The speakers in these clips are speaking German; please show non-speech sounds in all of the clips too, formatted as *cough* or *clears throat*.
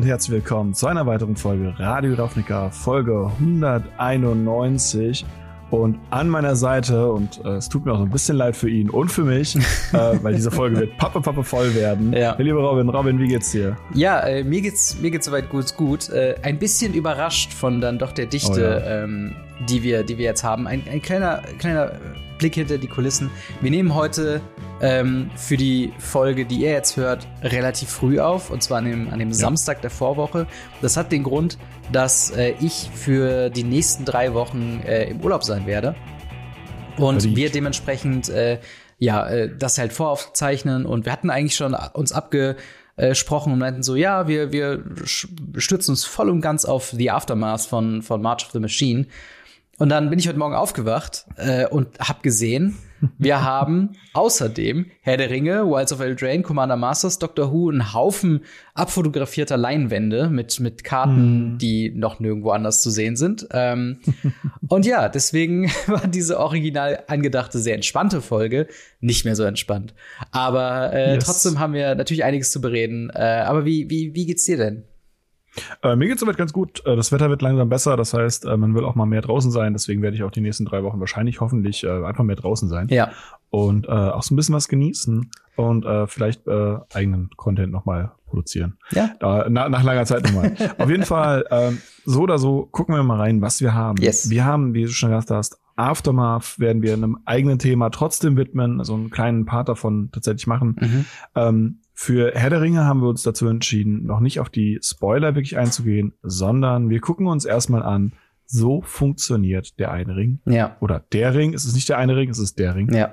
und herzlich willkommen zu einer weiteren Folge Radio Ravnica, Folge 191. Und an meiner Seite, und äh, es tut mir auch so ein bisschen leid für ihn und für mich, *laughs* äh, weil diese Folge wird pappe, pappe voll werden. Ja. Der liebe Robin, Robin, wie geht's dir? Ja, äh, mir geht's mir geht's soweit gut, gut. Äh, ein bisschen überrascht von dann doch der Dichte, oh, ja. ähm, die wir, die wir jetzt haben. Ein, ein kleiner, kleiner Blick hinter die Kulissen. Wir nehmen heute ähm, für die Folge, die ihr jetzt hört, relativ früh auf, und zwar an dem, an dem ja. Samstag der Vorwoche. Das hat den Grund, dass äh, ich für die nächsten drei Wochen äh, im Urlaub sein werde. Und Verdient. wir dementsprechend äh, ja äh, das halt voraufzeichnen. Und wir hatten eigentlich schon uns abgesprochen und meinten so, ja, wir, wir stützen uns voll und ganz auf The Aftermath von, von March of the Machine. Und dann bin ich heute Morgen aufgewacht äh, und habe gesehen, wir *laughs* haben außerdem Herr der Ringe, Wilds of Eldraine, Commander Masters, Doctor Who, einen Haufen abfotografierter Leinwände mit, mit Karten, mm. die noch nirgendwo anders zu sehen sind. Ähm, und ja, deswegen *laughs* war diese original angedachte, sehr entspannte Folge nicht mehr so entspannt. Aber äh, yes. trotzdem haben wir natürlich einiges zu bereden. Äh, aber wie, wie, wie geht's dir denn? Äh, mir geht's soweit ganz gut. Äh, das Wetter wird langsam besser. Das heißt, äh, man will auch mal mehr draußen sein. Deswegen werde ich auch die nächsten drei Wochen wahrscheinlich hoffentlich äh, einfach mehr draußen sein. Ja. Und äh, auch so ein bisschen was genießen und äh, vielleicht äh, eigenen Content nochmal produzieren. Ja. Na, nach langer Zeit nochmal. *laughs* Auf jeden Fall, äh, so oder so, gucken wir mal rein, was wir haben. Yes. Wir haben, wie du schon gesagt hast, Aftermath werden wir einem eigenen Thema trotzdem widmen, also einen kleinen Part davon tatsächlich machen. Mhm. Ähm, für Herr der Ringe haben wir uns dazu entschieden, noch nicht auf die Spoiler wirklich einzugehen, sondern wir gucken uns erstmal an, so funktioniert der eine Ring. Ja. Oder der Ring. Es ist nicht der eine Ring, es ist der Ring. Ja.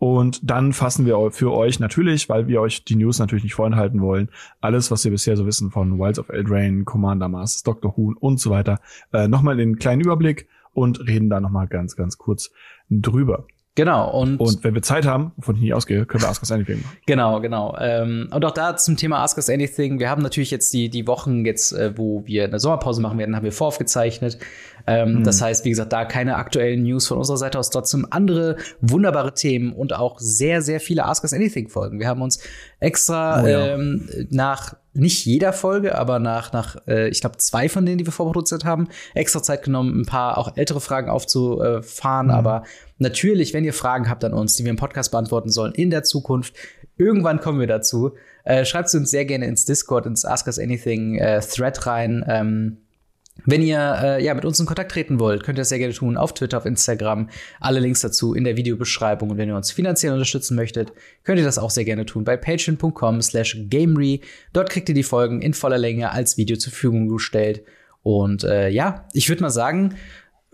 Und dann fassen wir für euch natürlich, weil wir euch die News natürlich nicht vorenthalten wollen, alles, was wir bisher so wissen von Wilds of Eldraine, Commander Masters, Dr. Who und so weiter, äh, nochmal in einen kleinen Überblick und reden da nochmal ganz, ganz kurz drüber. Genau. Und, und wenn wir Zeit haben, ich nicht ausgehe, können wir Ask Us Anything machen. Genau, genau. Ähm, und auch da zum Thema Ask Us Anything. Wir haben natürlich jetzt die, die Wochen jetzt, äh, wo wir eine Sommerpause machen werden, haben wir voraufgezeichnet. Ähm, mhm. Das heißt, wie gesagt, da keine aktuellen News von unserer Seite aus. Trotzdem andere wunderbare Themen und auch sehr, sehr viele Ask Us Anything Folgen. Wir haben uns extra oh, ja. ähm, nach nicht jeder Folge, aber nach, nach äh, ich glaube, zwei von denen, die wir vorproduziert haben, extra Zeit genommen, ein paar auch ältere Fragen aufzufahren. Mhm. Aber natürlich, wenn ihr Fragen habt an uns, die wir im Podcast beantworten sollen in der Zukunft, irgendwann kommen wir dazu. Äh, schreibt sie uns sehr gerne ins Discord, ins Ask Us Anything äh, Thread rein. Ähm, wenn ihr äh, ja mit uns in Kontakt treten wollt, könnt ihr das sehr gerne tun auf Twitter, auf Instagram. Alle Links dazu in der Videobeschreibung. Und wenn ihr uns finanziell unterstützen möchtet, könnt ihr das auch sehr gerne tun bei patreon.com slash gamery. Dort kriegt ihr die Folgen in voller Länge als Video zur Verfügung gestellt. Und äh, ja, ich würde mal sagen,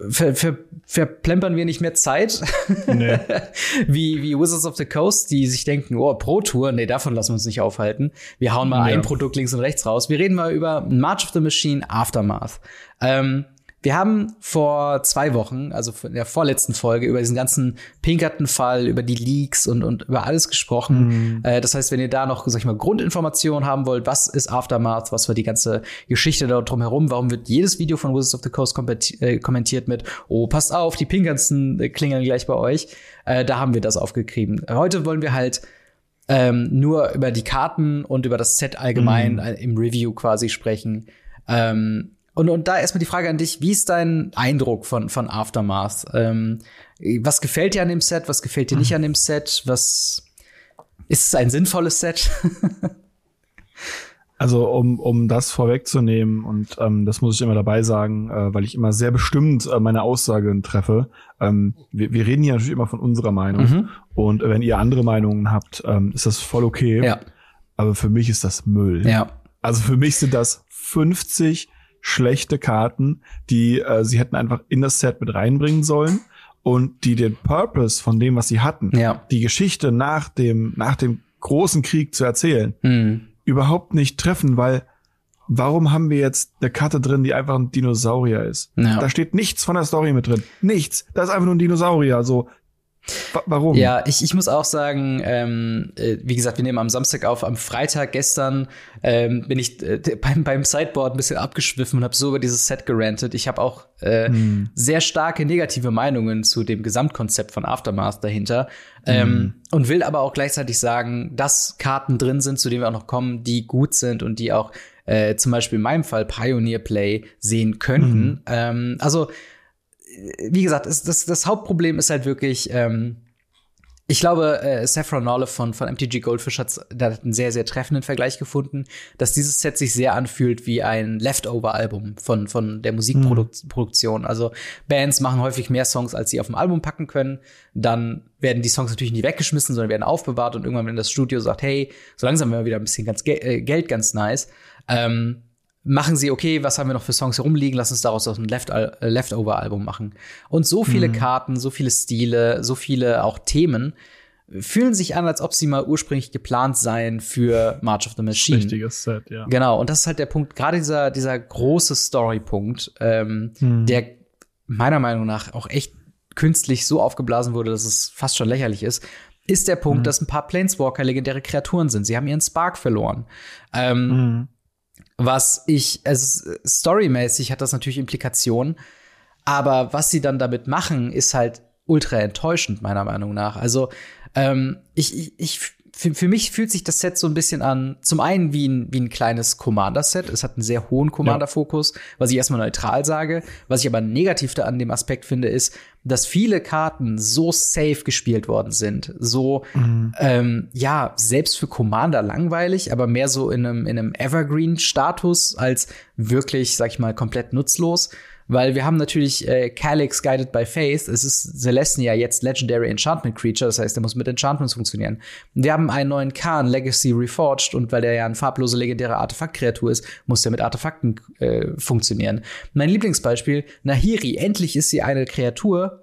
ver, ver, verplempern wir nicht mehr Zeit. Nee. *laughs* wie, wie Wizards of the Coast, die sich denken, oh, Pro Tour, nee, davon lassen wir uns nicht aufhalten. Wir hauen mal ja. ein Produkt links und rechts raus. Wir reden mal über March of the Machine Aftermath. Ähm, wir haben vor zwei Wochen, also in der vorletzten Folge, über diesen ganzen Pinkerton-Fall, über die Leaks und, und über alles gesprochen. Mhm. Äh, das heißt, wenn ihr da noch, sag ich mal, Grundinformationen haben wollt, was ist Aftermath, was war die ganze Geschichte da drumherum, warum wird jedes Video von Wizards of the Coast äh, kommentiert mit, oh, passt auf, die Pinkerton klingeln gleich bei euch. Äh, da haben wir das aufgegriffen. Heute wollen wir halt ähm, nur über die Karten und über das Set allgemein mhm. im Review quasi sprechen. Ähm, und, und da erstmal die Frage an dich, wie ist dein Eindruck von, von Aftermath? Ähm, was gefällt dir an dem Set, was gefällt dir nicht an dem Set? Was ist es ein sinnvolles Set? *laughs* also um, um das vorwegzunehmen, und ähm, das muss ich immer dabei sagen, äh, weil ich immer sehr bestimmt äh, meine Aussagen treffe. Ähm, wir, wir reden hier natürlich immer von unserer Meinung. Mhm. Und wenn ihr andere Meinungen habt, ähm, ist das voll okay. Ja. Aber für mich ist das Müll. Ja. Also für mich sind das 50 schlechte Karten, die äh, sie hätten einfach in das Set mit reinbringen sollen und die den Purpose von dem, was sie hatten, ja. die Geschichte nach dem, nach dem großen Krieg zu erzählen, mhm. überhaupt nicht treffen, weil warum haben wir jetzt eine Karte drin, die einfach ein Dinosaurier ist? Ja. Da steht nichts von der Story mit drin. Nichts. Da ist einfach nur ein Dinosaurier. So, Warum? Ja, ich, ich muss auch sagen, ähm, äh, wie gesagt, wir nehmen am Samstag auf. Am Freitag gestern ähm, bin ich äh, beim, beim Sideboard ein bisschen abgeschwiffen und habe so über dieses Set gerantet. Ich habe auch äh, hm. sehr starke negative Meinungen zu dem Gesamtkonzept von Aftermath dahinter. Ähm, hm. Und will aber auch gleichzeitig sagen, dass Karten drin sind, zu denen wir auch noch kommen, die gut sind und die auch äh, zum Beispiel in meinem Fall Pioneer Play sehen könnten. Mhm. Ähm, also, wie gesagt, es, das, das Hauptproblem ist halt wirklich, ähm, ich glaube, äh, Saffron Olive von, von MTG Goldfish hat, hat einen sehr, sehr treffenden Vergleich gefunden, dass dieses Set sich sehr anfühlt wie ein Leftover-Album von, von der Musikproduktion. Mhm. Also Bands machen häufig mehr Songs, als sie auf dem Album packen können. Dann werden die Songs natürlich nicht weggeschmissen, sondern werden aufbewahrt und irgendwann, wenn das Studio sagt, hey, so langsam werden wir wieder ein bisschen ganz Ge äh, Geld ganz nice, ähm, machen sie, okay, was haben wir noch für Songs herumliegen, lass uns daraus auch ein Left äh, Leftover-Album machen. Und so viele mhm. Karten, so viele Stile, so viele auch Themen fühlen sich an, als ob sie mal ursprünglich geplant seien für March of the Machine. Richtiges Set, ja. Genau, und das ist halt der Punkt, gerade dieser, dieser große Story-Punkt, ähm, mhm. der meiner Meinung nach auch echt künstlich so aufgeblasen wurde, dass es fast schon lächerlich ist, ist der Punkt, mhm. dass ein paar Planeswalker legendäre Kreaturen sind. Sie haben ihren Spark verloren. Ähm, mhm was ich, also storymäßig hat das natürlich Implikationen, aber was sie dann damit machen, ist halt ultra enttäuschend, meiner Meinung nach. Also, ähm, ich, ich, ich für, für mich fühlt sich das Set so ein bisschen an, zum einen wie ein, wie ein kleines Commander-Set. Es hat einen sehr hohen Commander-Fokus, was ich erstmal neutral sage. Was ich aber negativ da an dem Aspekt finde, ist, dass viele Karten so safe gespielt worden sind. So, mhm. ähm, ja, selbst für Commander langweilig, aber mehr so in einem, in einem Evergreen-Status als wirklich, sag ich mal, komplett nutzlos. Weil wir haben natürlich äh, Calyx Guided by Faith. Es ist Celestia jetzt Legendary Enchantment Creature, das heißt, der muss mit Enchantments funktionieren. Wir haben einen neuen Khan, Legacy Reforged, und weil der ja eine farblose legendäre Artefaktkreatur ist, muss der mit Artefakten äh, funktionieren. Mein Lieblingsbeispiel, Nahiri, endlich ist sie eine Kreatur,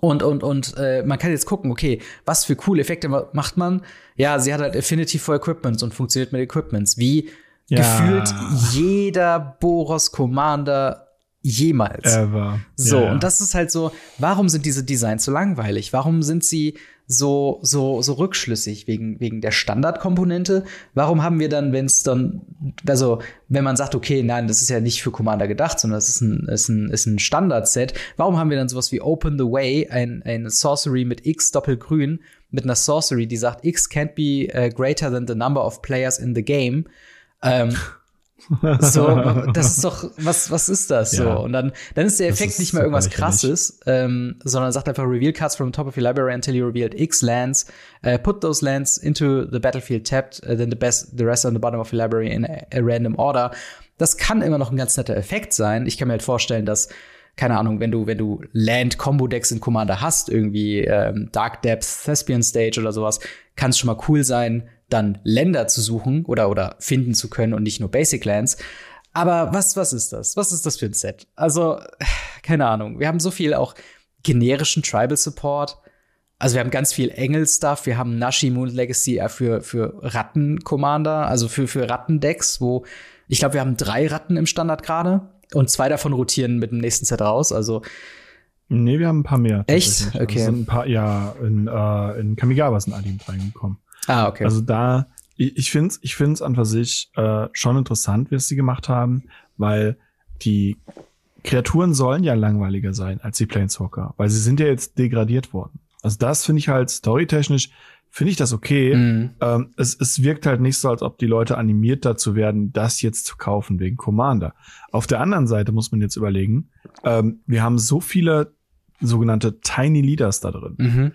und, und, und äh, man kann jetzt gucken, okay, was für coole Effekte macht man? Ja, sie hat halt Affinity for Equipments und funktioniert mit Equipments. Wie ja. gefühlt jeder Boros Commander jemals. Ever. So, yeah. und das ist halt so, warum sind diese Designs so langweilig? Warum sind sie so, so, so rückschlüssig wegen, wegen der Standardkomponente? Warum haben wir dann, wenn es dann, also, wenn man sagt, okay, nein, das ist ja nicht für Commander gedacht, sondern das ist ein, ist ein, ist ein Standard-Set, warum haben wir dann sowas wie Open the Way, ein, ein Sorcery mit X Doppelgrün, mit einer Sorcery, die sagt, X can't be uh, greater than the number of players in the game? Ähm, *laughs* so, *laughs* das ist doch, was, was ist das ja. so? Und dann, dann ist der Effekt ist nicht mehr irgendwas krasses, ähm, sondern sagt einfach reveal cards from the top of your library until you revealed X lands, uh, put those lands into the battlefield tapped, uh, then the best, the rest on the bottom of your library in a, a random order. Das kann immer noch ein ganz netter Effekt sein. Ich kann mir halt vorstellen, dass keine Ahnung, wenn du, wenn du Land-Combo-Decks in Commander hast, irgendwie ähm, Dark Depth, Thespian Stage oder sowas, kann es schon mal cool sein, dann Länder zu suchen oder, oder finden zu können und nicht nur Basic Lands. Aber was, was ist das? Was ist das für ein Set? Also, *sighs* keine Ahnung. Wir haben so viel auch generischen Tribal Support. Also wir haben ganz viel Engel-Stuff. Wir haben Nashi Moon Legacy für, für Ratten-Commander, also für, für Rattendecks, wo ich glaube, wir haben drei Ratten im Standard gerade und zwei davon rotieren mit dem nächsten Set raus. Also Nee, wir haben ein paar mehr. Echt? Also okay. Also ein paar, ja, in, äh, in Kamigawa sind Adi reingekommen. Ah, okay. Also da, ich, ich finde es ich find's an für sich äh, schon interessant, wie es sie gemacht haben, weil die Kreaturen sollen ja langweiliger sein als die Planeswalker, weil sie sind ja jetzt degradiert worden. Also das finde ich halt storytechnisch finde ich das okay. Mhm. Ähm, es, es wirkt halt nicht so, als ob die Leute animiert dazu werden, das jetzt zu kaufen wegen Commander. Auf der anderen Seite muss man jetzt überlegen, ähm, wir haben so viele sogenannte Tiny Leaders da drin. Mhm.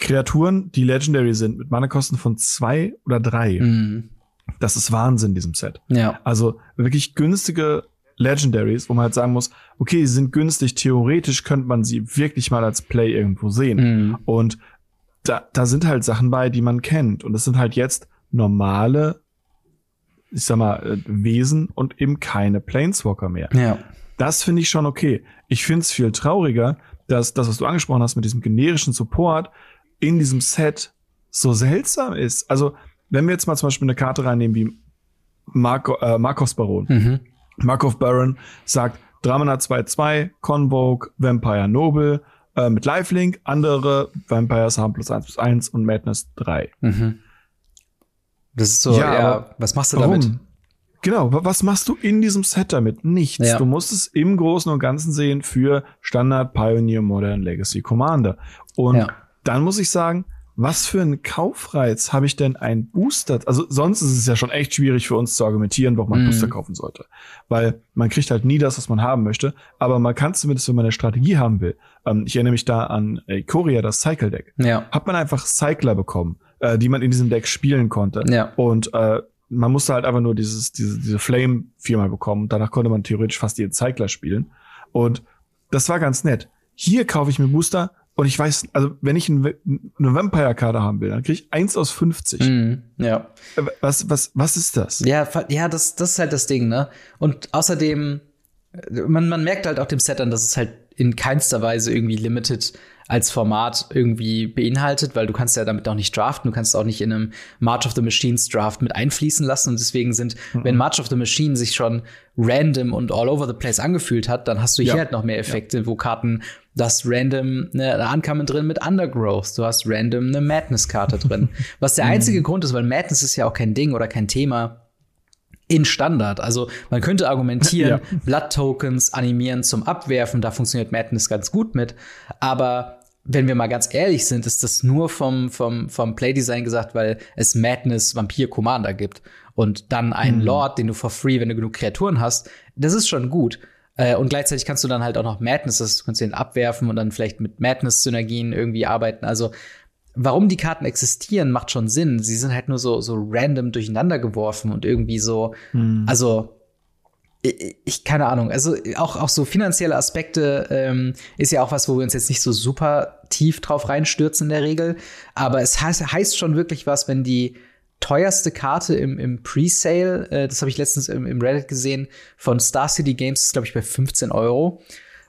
Kreaturen, die Legendary sind, mit Mana-Kosten von zwei oder drei. Mhm. Das ist Wahnsinn in diesem Set. Ja. Also wirklich günstige Legendaries, wo man halt sagen muss, okay, sie sind günstig, theoretisch könnte man sie wirklich mal als Play irgendwo sehen. Mhm. Und da, da sind halt Sachen bei, die man kennt. Und das sind halt jetzt normale, ich sag mal, äh, Wesen und eben keine Planeswalker mehr. Ja. Das finde ich schon okay. Ich finde es viel trauriger, dass das, was du angesprochen hast mit diesem generischen Support, in diesem Set so seltsam ist. Also, wenn wir jetzt mal zum Beispiel eine Karte reinnehmen wie Marco, äh, Markovs Baron. Mhm. Markov Baron sagt Dramana 2-2, Convoke, Vampire Noble äh, mit Lifelink, andere Vampires haben plus 1 plus 1 und Madness 3. Mhm. Das ist so, ja, ja was machst du warum? damit? Genau, was machst du in diesem Set damit? Nichts. Ja. Du musst es im Großen und Ganzen sehen für Standard, Pioneer, Modern, Legacy, Commander. Und ja dann muss ich sagen, was für einen Kaufreiz habe ich denn ein Booster? Also sonst ist es ja schon echt schwierig für uns zu argumentieren, warum man mm. Booster kaufen sollte. Weil man kriegt halt nie das, was man haben möchte. Aber man kann zumindest, wenn man eine Strategie haben will. Ähm, ich erinnere mich da an äh, Korea, das Cycle Deck. Ja. Hat man einfach Cycler bekommen, äh, die man in diesem Deck spielen konnte. Ja. Und äh, man musste halt einfach nur dieses, diese, diese Flame viermal bekommen. Danach konnte man theoretisch fast jeden Cycler spielen. Und das war ganz nett. Hier kaufe ich mir Booster und ich weiß, also wenn ich eine Vampire-Karte haben will, dann kriege ich eins aus 50. Mm, ja. Was, was, was ist das? Ja, ja, das, das ist halt das Ding, ne? Und außerdem, man, man merkt halt auch dem Set an, dass es halt in keinster Weise irgendwie limited als Format irgendwie beinhaltet, weil du kannst ja damit auch nicht draften, du kannst auch nicht in einem March of the Machines Draft mit einfließen lassen und deswegen sind, mhm. wenn March of the Machine sich schon random und all over the place angefühlt hat, dann hast du hier ja. halt noch mehr Effekte, ja. wo Karten das random eine Ankamen drin mit Undergrowth, du hast random eine Madness-Karte drin. *laughs* Was der mhm. einzige Grund ist, weil Madness ist ja auch kein Ding oder kein Thema in Standard. Also man könnte argumentieren, ja. Blood-Tokens animieren zum Abwerfen, da funktioniert Madness ganz gut mit. Aber wenn wir mal ganz ehrlich sind, ist das nur vom, vom, vom Playdesign gesagt, weil es Madness Vampir Commander gibt. Und dann einen mhm. Lord, den du for free, wenn du genug Kreaturen hast, das ist schon gut. Äh, und gleichzeitig kannst du dann halt auch noch Madness, das kannst du den abwerfen und dann vielleicht mit Madness-Synergien irgendwie arbeiten. Also warum die Karten existieren, macht schon Sinn. Sie sind halt nur so, so random durcheinander geworfen und irgendwie so, hm. also ich, keine Ahnung, also auch, auch so finanzielle Aspekte ähm, ist ja auch was, wo wir uns jetzt nicht so super tief drauf reinstürzen in der Regel. Aber es heißt, heißt schon wirklich was, wenn die teuerste Karte im, im Pre-Sale, äh, das habe ich letztens im, im Reddit gesehen, von Star City Games ist, glaube ich, bei 15 Euro.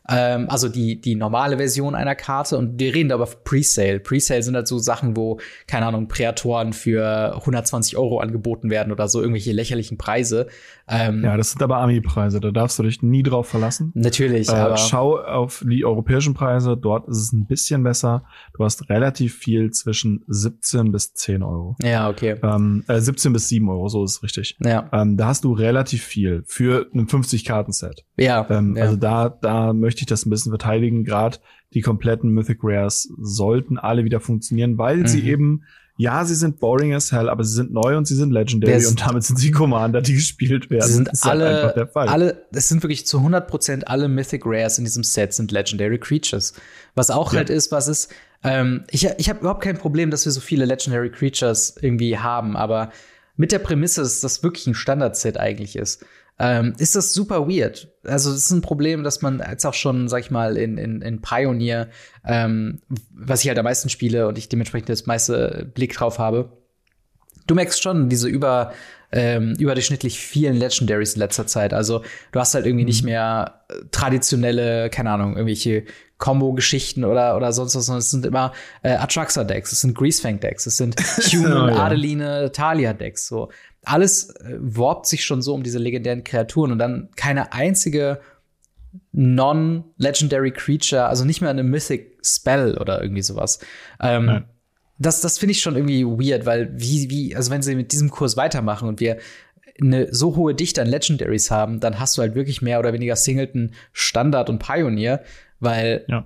Ähm, also die, die normale Version einer Karte und wir reden da über Presale. Presale sind halt so Sachen, wo, keine Ahnung, Präatoren für 120 Euro angeboten werden oder so irgendwelche lächerlichen Preise. Ähm, ja, das sind aber Ami-Preise, da darfst du dich nie drauf verlassen. Natürlich, äh, aber schau auf die europäischen Preise, dort ist es ein bisschen besser. Du hast relativ viel zwischen 17 bis 10 Euro. Ja, okay. Ähm, äh, 17 bis 7 Euro, so ist es richtig. Ja. Ähm, da hast du relativ viel für ein 50-Karten-Set. Ja, ähm, ja. Also da, da möchte ich das ein bisschen verteidigen. Gerade die kompletten Mythic Rares sollten alle wieder funktionieren, weil mhm. sie eben ja, sie sind boring as hell, aber sie sind neu und sie sind legendary das und damit sind sie Commander, die gespielt werden. Sie sind das ist alle, halt der Fall. alle, es sind wirklich zu 100% alle Mythic Rares in diesem Set sind legendary Creatures. Was auch ja. halt ist, was ist, ähm, ich, ich habe überhaupt kein Problem, dass wir so viele legendary Creatures irgendwie haben, aber mit der Prämisse, dass das wirklich ein Standard-Set eigentlich ist ähm, ist das super weird. Also das ist ein Problem, dass man jetzt auch schon, sag ich mal, in, in, in Pioneer, ähm, was ich halt am meisten spiele und ich dementsprechend das meiste Blick drauf habe, du merkst schon diese über ähm, überdurchschnittlich vielen Legendaries in letzter Zeit. Also du hast halt irgendwie mhm. nicht mehr äh, traditionelle, keine Ahnung, irgendwelche Combo-Geschichten oder, oder sonst was, sondern es sind immer äh, Atraxa-Decks, es sind Greasefang-Decks, es sind *laughs* Human, oh, ja. Adeline, Talia-Decks. So alles äh, worbt sich schon so um diese legendären Kreaturen und dann keine einzige non-legendary Creature, also nicht mehr eine Mythic Spell oder irgendwie sowas. Ähm, das das finde ich schon irgendwie weird, weil wie, wie, also wenn sie mit diesem Kurs weitermachen und wir eine so hohe Dichte an Legendaries haben, dann hast du halt wirklich mehr oder weniger Singleton, Standard und Pioneer, weil ja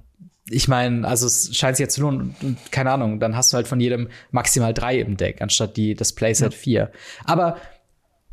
ich meine, also es scheint sich jetzt zu lohnen, keine Ahnung, dann hast du halt von jedem maximal drei im Deck, anstatt die, das Playset ja. vier. Aber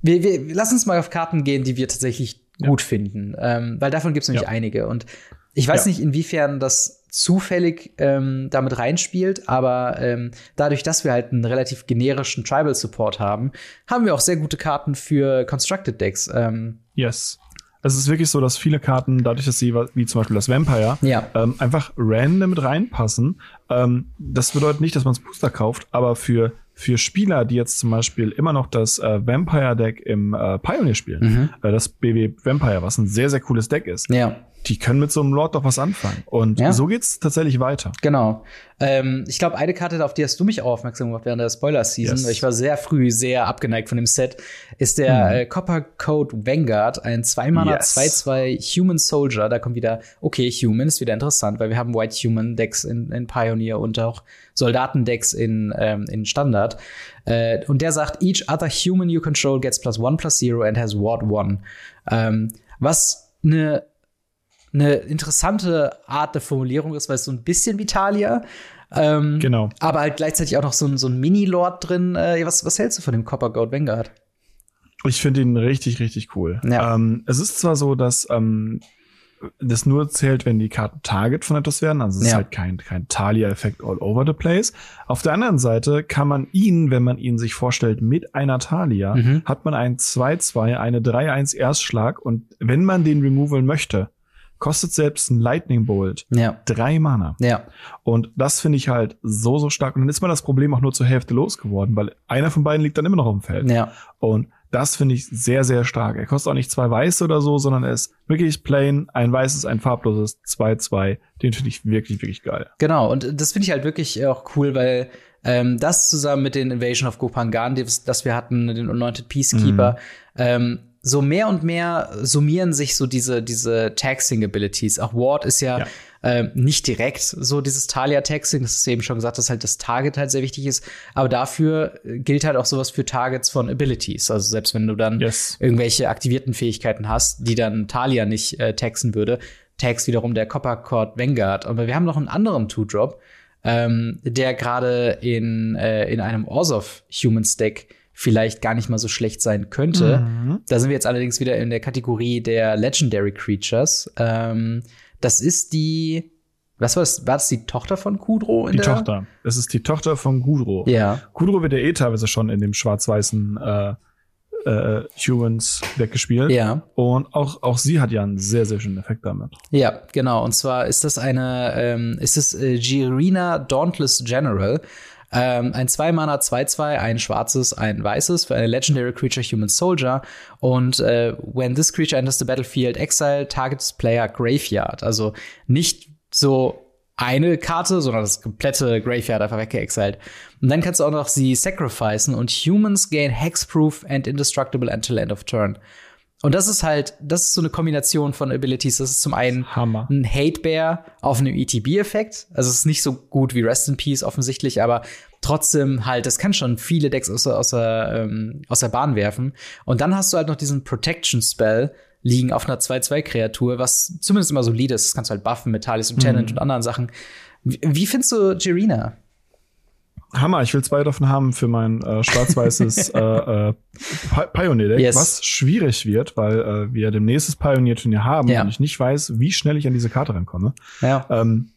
wir, wir, lass uns mal auf Karten gehen, die wir tatsächlich ja. gut finden, ähm, weil davon gibt es nämlich ja. einige. Und ich weiß nicht, inwiefern das zufällig ähm, damit reinspielt, aber ähm, dadurch, dass wir halt einen relativ generischen Tribal Support haben, haben wir auch sehr gute Karten für Constructed Decks. Ähm, yes es ist wirklich so, dass viele Karten, dadurch, dass sie, wie zum Beispiel das Vampire, ja. ähm, einfach random mit reinpassen. Ähm, das bedeutet nicht, dass man das Booster kauft, aber für, für Spieler, die jetzt zum Beispiel immer noch das äh, Vampire-Deck im äh, Pioneer spielen, mhm. äh, das BW Vampire, was ein sehr, sehr cooles Deck ist, ja die können mit so einem Lord doch was anfangen. Und ja. so geht's tatsächlich weiter. Genau. Ähm, ich glaube, eine Karte, auf die hast du mich auch aufmerksam gemacht während der Spoiler-Season, yes. ich war sehr früh sehr abgeneigt von dem Set, ist der hm. äh, Copper Code Vanguard, ein 2-Mana, 2-2 yes. Human Soldier. Da kommt wieder, okay, Human ist wieder interessant, weil wir haben White Human Decks in, in Pioneer und auch Soldatendecks in, ähm, in Standard. Äh, und der sagt, each other human you control gets plus one plus zero and has ward one. Ähm, was eine eine interessante Art der Formulierung ist, weil es so ein bisschen Vitalia, Ähm, Genau. Aber halt gleichzeitig auch noch so ein, so ein Mini-Lord drin. Äh, was, was hältst du von dem Copper Gold Vanguard? Ich finde ihn richtig, richtig cool. Ja. Ähm, es ist zwar so, dass ähm, das nur zählt, wenn die Karten Target von etwas werden. Also es ist Ja. halt kein, kein Talia-Effekt all over the place. Auf der anderen Seite kann man ihn, wenn man ihn sich vorstellt, mit einer Talia, Mhm. hat man ein 2-2, eine 3-1 Erstschlag und wenn man den removaln möchte, kostet selbst ein Lightning Bolt Ja. drei Mana. Ja. Und das finde ich halt so, so stark. Und dann ist man das Problem auch nur zur Hälfte losgeworden, weil einer von beiden liegt dann immer noch auf dem Feld. Ja. Und das finde ich sehr, sehr stark. Er kostet auch nicht zwei weiße oder so, sondern er ist wirklich plain, ein weißes, ein farbloses, 2-2. Den finde ich wirklich, wirklich geil. Genau, und das finde ich halt wirklich auch cool, weil ähm, das zusammen mit den Invasion of Gopangan, das, das wir hatten, den Anointed Peacekeeper, ähm, so mehr und mehr summieren sich so diese, diese Taxing-Abilities. Auch Ward ist ja, Ja. ähm, nicht direkt so dieses Talia-Taxing, das ist eben schon gesagt, dass halt das Target halt sehr wichtig ist. Aber dafür äh, gilt halt auch sowas für Targets von Abilities. Also selbst wenn du dann Yes. irgendwelche aktivierten Fähigkeiten hast, die dann Talia nicht äh, taxen würde, tags wiederum der Copper Cord Vanguard. Aber wir haben noch einen anderen Two-Drop, ähm, der gerade in, äh, in einem Orzhov Human Stack vielleicht gar nicht mal so schlecht sein könnte. Mhm. Da sind wir jetzt allerdings wieder in der Kategorie der Legendary Creatures. Ähm, das ist die, was war das? War das die Tochter von Kudro? In Die? Tochter. Es ist die Tochter von Gudro. Ja. Gudro wird ja eh teilweise schon in dem schwarz-weißen äh, äh, Humans weggespielt. Ja. Und auch, auch sie hat ja einen sehr, sehr schönen Effekt damit. Ja, genau. Und zwar ist das eine, ähm, ist es äh, Girina Dauntless General. Ähm, ein 2-Mana 2-2, ein schwarzes, ein weißes für eine Legendary Creature Human Soldier. Und äh, when this creature enters the battlefield, exile targets player graveyard. Also nicht so eine Karte, sondern das komplette Graveyard einfach weggeexiled. Und dann kannst du auch noch sie sacrificen und Humans gain Hexproof and Indestructible until end of turn. Und das ist halt, das ist so eine Kombination von Abilities. Das ist zum einen Hammer. ein Hate Bear auf einem ETB-Effekt. Also es ist nicht so gut wie Rest in Peace offensichtlich, aber trotzdem halt, das kann schon viele Decks aus, der- aus, der, ähm, aus der Bahn werfen. Und dann hast du halt noch diesen Protection Spell liegen auf einer 2-2-Kreatur, was zumindest immer solide ist. Das kannst du halt buffen mit Talis und Challenge und anderen Sachen. Wie, wie findest du Jirina? Hammer, ich will zwei davon haben für mein äh, schwarz-weißes *laughs* äh, äh, Pi- Pioneer-Deck, Yes. was schwierig wird, weil äh, wir demnächst das Pioneer-Turnier haben Ja. und ich nicht weiß, wie schnell ich an diese Karte rankomme. Ja. Ähm,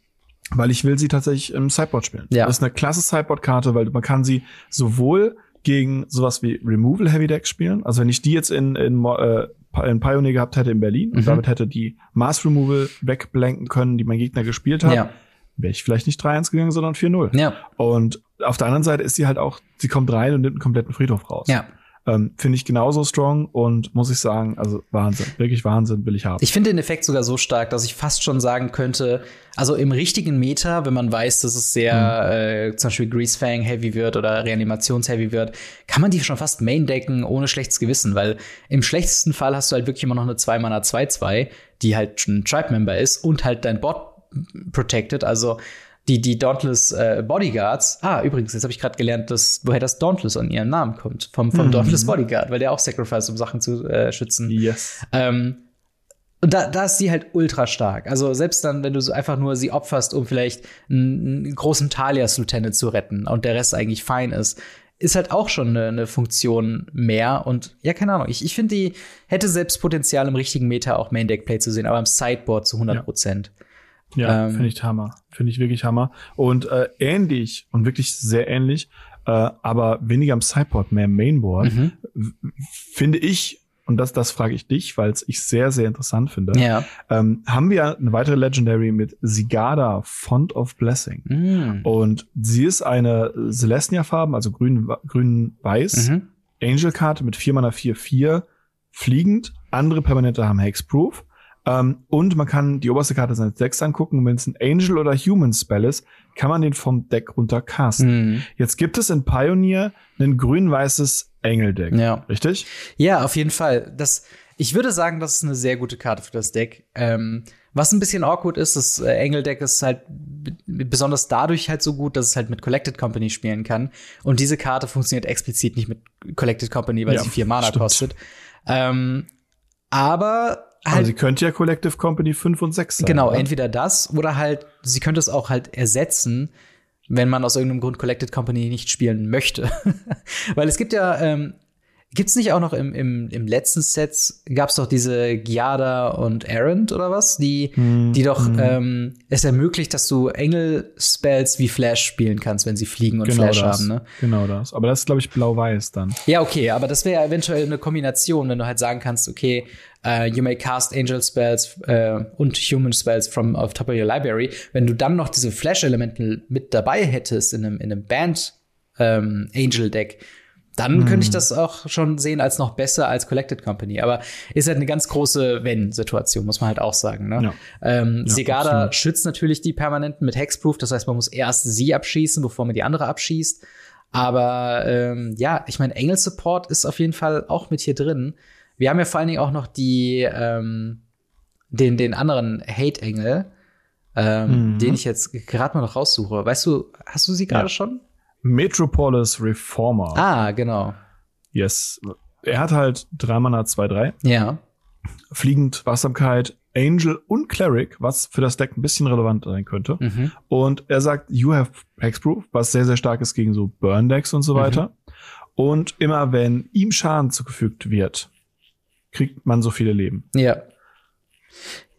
weil ich will sie tatsächlich im Sideboard spielen. Ja. Das ist eine klasse Sideboard-Karte, weil man kann sie sowohl gegen sowas wie Removal Heavy Deck spielen. Also wenn ich die jetzt in, in, äh, in Pioneer gehabt hätte in Berlin und Mhm. damit hätte die Mass Removal wegblanken können, die mein Gegner gespielt hat, Ja. wäre ich vielleicht nicht 3-1 gegangen, sondern 4-0. Ja. Und auf der anderen Seite ist sie halt auch, sie kommt rein und nimmt einen kompletten Friedhof raus. Ja. Ähm, Finde ich genauso strong und muss ich sagen, also Wahnsinn, wirklich Wahnsinn will ich haben. Ich finde den Effekt sogar so stark, dass ich fast schon sagen könnte, also im richtigen Meta, wenn man weiß, dass es sehr äh, zum Beispiel Greasefang heavy wird oder Reanimations-heavy wird, kann man die schon fast main decken ohne schlechtes Gewissen, weil im schlechtesten Fall hast du halt wirklich immer noch eine 2-Mana 2-2, die halt schon ein Tribe-Member ist und halt dein Bot protected, also die, die Dauntless äh, Bodyguards. Ah, übrigens, jetzt habe ich gerade gelernt, dass, woher das Dauntless an ihren Namen kommt. Vom, vom Mhm. Dauntless Bodyguard, weil der auch sacrifice, um Sachen zu äh, schützen. yes. Ähm, und da, da ist sie halt ultra stark. Also selbst dann, wenn du so einfach nur sie opferst, um vielleicht einen, einen großen Talias Lieutenant zu retten und der Rest eigentlich fein ist, ist halt auch schon eine, eine Funktion mehr. Und ja, keine Ahnung. Ich, ich finde, die hätte selbst Potenzial im richtigen Meta auch Main Deck Play zu sehen, aber im Sideboard zu 100 Prozent. Ja, Ähm, finde ich Hammer. Finde ich wirklich Hammer. Und äh, ähnlich und wirklich sehr ähnlich, äh, aber weniger im Sideboard, mehr im Mainboard, Mhm. finde ich, und das, das frage ich dich, weil es ich sehr, sehr interessant finde, Ja. ähm, haben wir eine weitere Legendary mit Sigada, Font of Blessing. Mhm. Und sie ist eine Celestia-Farben, also grün, grün, weiß, Mhm. Angel-Karte mit 4 Mana 4, 4, fliegend. Andere Permanente haben Hexproof. Ähm, und man kann die oberste Karte seines Decks angucken. Und wenn es ein Angel oder Human Spell ist, kann man den vom Deck runter casten. Mhm. Jetzt gibt es in Pioneer ein grün-weißes Engel-Deck. Ja. Richtig? Ja, auf jeden Fall. Das, ich würde sagen, das ist eine sehr gute Karte für das Deck. Ähm, was ein bisschen awkward ist, das äh, Engel-Deck ist halt besonders dadurch halt so gut, dass es halt mit Collected Company spielen kann. Und diese Karte funktioniert explizit nicht mit Collected Company, weil Ja, sie vier Mana stimmt. kostet. Ähm, aber Aber halt, sie könnte ja Collective Company 5 und 6 sein. genau, oder? entweder das oder halt, sie könnte es auch halt ersetzen wenn man aus irgendeinem Grund Collected Company nicht spielen möchte. *laughs* Weil es gibt ja, ähm, gibt's nicht auch noch im, im, im letzten Set, gab's doch diese Giada und Errant oder was, die, mm, die doch mm. ähm, es ermöglicht, dass du Engel-Spells wie Flash spielen kannst, wenn sie fliegen und genau Flash das. haben, ne? Genau das. Aber das ist, glaube ich, blau-weiß dann. Ja, okay, aber das wäre ja eventuell eine Kombination, wenn du halt sagen kannst, okay, uh, you may cast Angel Spells uh, und Human Spells from off top of your library. Wenn du dann noch diese Flash-Elemente mit dabei hättest in einem, in einem Band ähm, Angel Deck, dann hm. könnte ich das auch schon sehen als noch besser als Collected Company. Aber ist halt eine ganz große Wenn-Situation, muss man halt auch sagen. Ne? Ja. Ähm, ja, Segada absolut. schützt natürlich die Permanenten mit Hexproof. Das heißt, man muss erst sie abschießen, bevor man die andere abschießt. Aber ähm, ja, ich meine, Engel Support ist auf jeden Fall auch mit hier drin. Wir haben ja vor allen Dingen auch noch die, ähm, den, den anderen Hate-Engel, ähm, mhm. den ich jetzt gerade mal noch raussuche. Weißt du, hast du sie gerade ja. schon? Metropolis Reformer. Ah, genau. Yes. Er hat halt 3 Mana 2-3. Ja. Fliegend, Wachsamkeit, Angel und Cleric, was für das Deck ein bisschen relevant sein könnte. Mhm. Und er sagt, you have Hexproof, was sehr, sehr stark ist gegen so Burn-Decks und so mhm. weiter. Und immer wenn ihm Schaden zugefügt wird, kriegt man so viele Leben. Ja.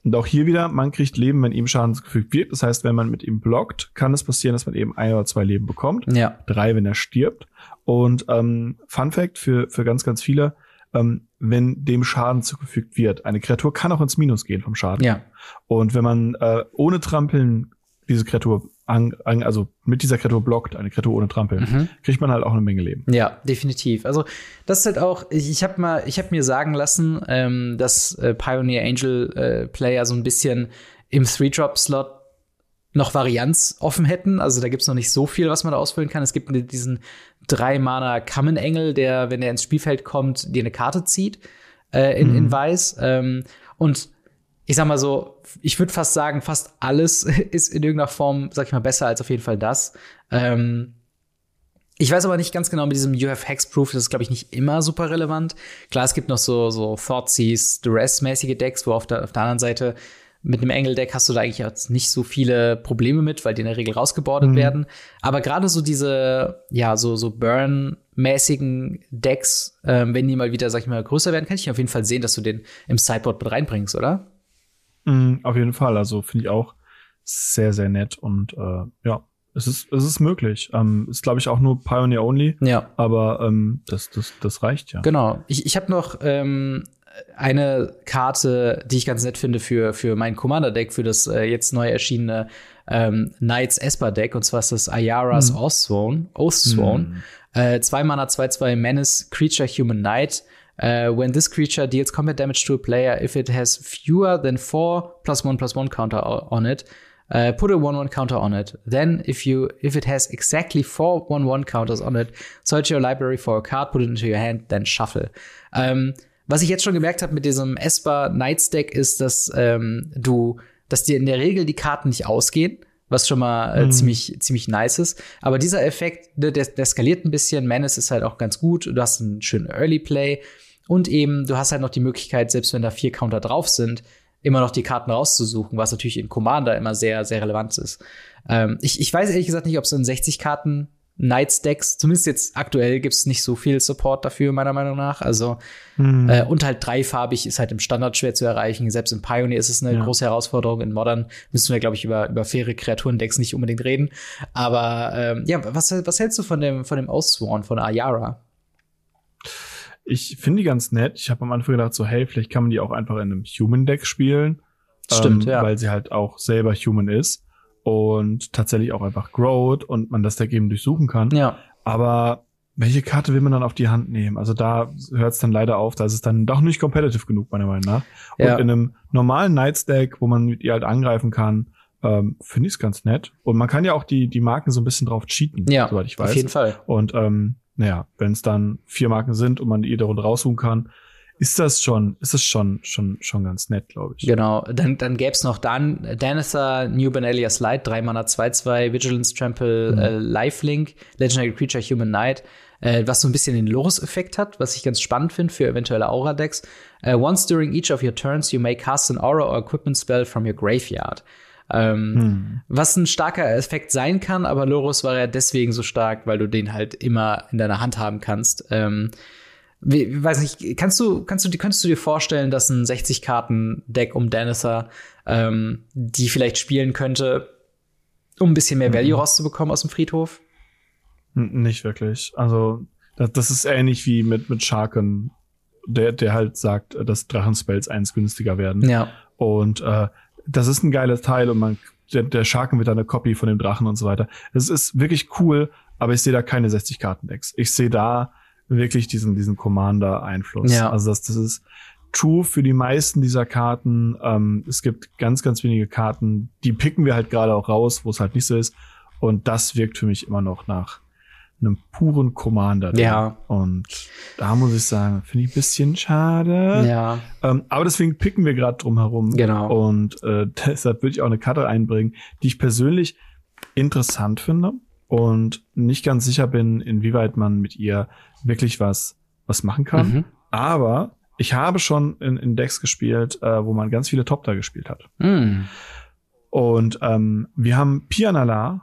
Und auch hier wieder, man kriegt Leben, wenn ihm Schaden zugefügt wird. Das heißt, wenn man mit ihm blockt, kann es passieren, dass man eben ein oder zwei Leben bekommt. Ja. Drei, wenn er stirbt. Und ähm, Fun Fact für, für ganz, ganz viele, ähm, wenn dem Schaden zugefügt wird. Eine Kreatur kann auch ins Minus gehen vom Schaden. Ja. Und wenn man äh, ohne Trampeln diese Kreatur an, an, also mit dieser Kreatur blockt, eine Kreatur ohne Trampeln, mhm. kriegt man halt auch eine Menge Leben. Ja, definitiv. Also das ist halt auch, ich, ich habe mal, ich habe mir sagen lassen, ähm, dass äh, Pioneer Angel äh, Player so ein bisschen im Three-Drop-Slot noch Varianz offen hätten. Also da gibt's noch nicht so viel, was man da ausfüllen kann. Es gibt diesen drei Mana Common Engel, der, wenn er ins Spielfeld kommt, dir eine Karte zieht äh, in, mhm. in Weiß. Ähm, und ich sag mal so, ich würde fast sagen, fast alles *laughs* ist in irgendeiner Form, sag ich mal, besser als auf jeden Fall das. Ähm, ich weiß aber nicht ganz genau mit diesem You have Hexproof, das ist, glaube ich, nicht immer super relevant. Klar, es gibt noch so, so Thoughtseize, Duress-mäßige Decks, wo auf der, auf der anderen Seite mit einem Engel-Deck hast du da eigentlich jetzt nicht so viele Probleme mit, weil die in der Regel rausgebordet mhm. werden. Aber gerade so diese, ja, so, so Burn-mäßigen Decks, ähm, wenn die mal wieder, sag ich mal, größer werden, kann ich auf jeden Fall sehen, dass du den im Sideboard mit reinbringst, oder? Mhm, auf jeden Fall. Also finde ich auch sehr, sehr nett und äh, ja, es ist, es ist möglich. Ähm, ist, glaube ich, auch nur Pioneer Only. Ja. Aber ähm, das, das, das reicht ja. Genau. Ich, ich habe noch ähm, eine Karte, die ich ganz nett finde für, für mein Commander-Deck, für das äh, jetzt neu erschienene ähm, Knights Esper Deck. Und zwar ist das Ayaras mhm. Oathsworn. Oathsworn. Mhm. Äh, zwei Mana, zwei, zwei Menace, Creature, Human Knight. Uh, when this creature deals combat damage to a player, if it has fewer than four plus one plus one counter on it, uh, put a one one counter on it. Then, if you if it has exactly four one one counters on it, search your library for a card, put it into your hand, then shuffle. Um, was ich jetzt schon gemerkt habe mit diesem Esper Knights Deck ist, dass ähm, du, dass dir in der Regel die Karten nicht ausgehen was schon mal äh, mhm. ziemlich, ziemlich nice ist. Aber dieser Effekt, der, der skaliert ein bisschen. Menace ist halt auch ganz gut. Du hast einen schönen Early Play. Und eben, du hast halt noch die Möglichkeit, selbst wenn da vier Counter drauf sind, immer noch die Karten rauszusuchen, was natürlich in Commander immer sehr, sehr relevant ist. Ähm, ich, ich weiß ehrlich gesagt nicht, ob es in 60 Karten Knights Decks, zumindest jetzt aktuell gibt's nicht so viel Support dafür, meiner Meinung nach. Also, mhm. äh, und halt dreifarbig ist halt im Standard schwer zu erreichen. Selbst im Pioneer ist es eine ja. große Herausforderung. In Modern müssen wir, glaube ich, über, über faire Kreaturendecks nicht unbedingt reden. Aber ähm, ja, was, was hältst du von dem, von dem Oathsworn, von Ayara? Ich finde die ganz nett. Ich habe am Anfang gedacht, so, hey, vielleicht kann man die auch einfach in einem Human-Deck spielen. Stimmt, ähm, ja. Weil sie halt auch selber human ist und tatsächlich auch einfach growt und man das Deck eben durchsuchen kann. Ja. Aber welche Karte will man dann auf die Hand nehmen? Also da hört es dann leider auf, da ist es dann doch nicht competitive genug, meiner Meinung nach. Ja. Und in einem normalen Knights Deck, wo man mit ihr halt angreifen kann, ähm, finde ich es ganz nett. Und man kann ja auch die, die Marken so ein bisschen drauf cheaten, ja, soweit ich weiß. Auf jeden Fall. Und ähm, naja, wenn es dann vier Marken sind und man jede Runde raussuchen kann, ist das schon, ist das schon, schon, schon ganz nett, glaube ich. Genau. Dann, dann gäbe es noch Dan, Danitha, New Benelia Slide, 3 Mana 2-2, Vigilance Trample, mhm. äh, Lifelink, Legendary Creature, Human Knight, äh, was so ein bisschen den Loris-Effekt hat, was ich ganz spannend finde für eventuelle Aura-Decks. Uh, once during each of your turns, you may cast an Aura or Equipment Spell from your graveyard. Ähm, hm. Was ein starker Effekt sein kann, aber Lorus war ja deswegen so stark, weil du den halt immer in deiner Hand haben kannst. Ähm, wie, weiß nicht, kannst du, kannst du, könntest du dir vorstellen, dass ein 60-Karten-Deck um Denither, ähm, die vielleicht spielen könnte, um ein bisschen mehr Value mhm. rauszubekommen aus dem Friedhof? Nicht wirklich. Also, das, das ist ähnlich wie mit, mit Sharken, der, der halt sagt, dass Drachenspells eins günstiger werden. Ja. Und äh, das ist ein geiles Teil und man, der, der Sharken wird dann eine Copy von dem Drachen und so weiter. Es ist wirklich cool, aber ich sehe da keine 60-Karten-Decks. Ich sehe da wirklich diesen, diesen Commander-Einfluss. Ja. Also das, das ist true für die meisten dieser Karten. Ähm, es gibt ganz, ganz wenige Karten, die picken wir halt gerade auch raus, wo es halt nicht so ist. Und das wirkt für mich immer noch nach einem puren Commander. Ja. Und da muss ich sagen, finde ich ein bisschen schade. Ja. Ähm, aber deswegen picken wir gerade drum herum. Genau. Und äh, *laughs* deshalb würde ich auch eine Karte einbringen, die ich persönlich interessant finde und nicht ganz sicher bin, inwieweit man mit ihr wirklich was, was machen kann. Mhm. Aber ich habe schon in, in Decks gespielt, äh, wo man ganz viele Top da gespielt hat. Mhm. Und ähm, wir haben Pianala,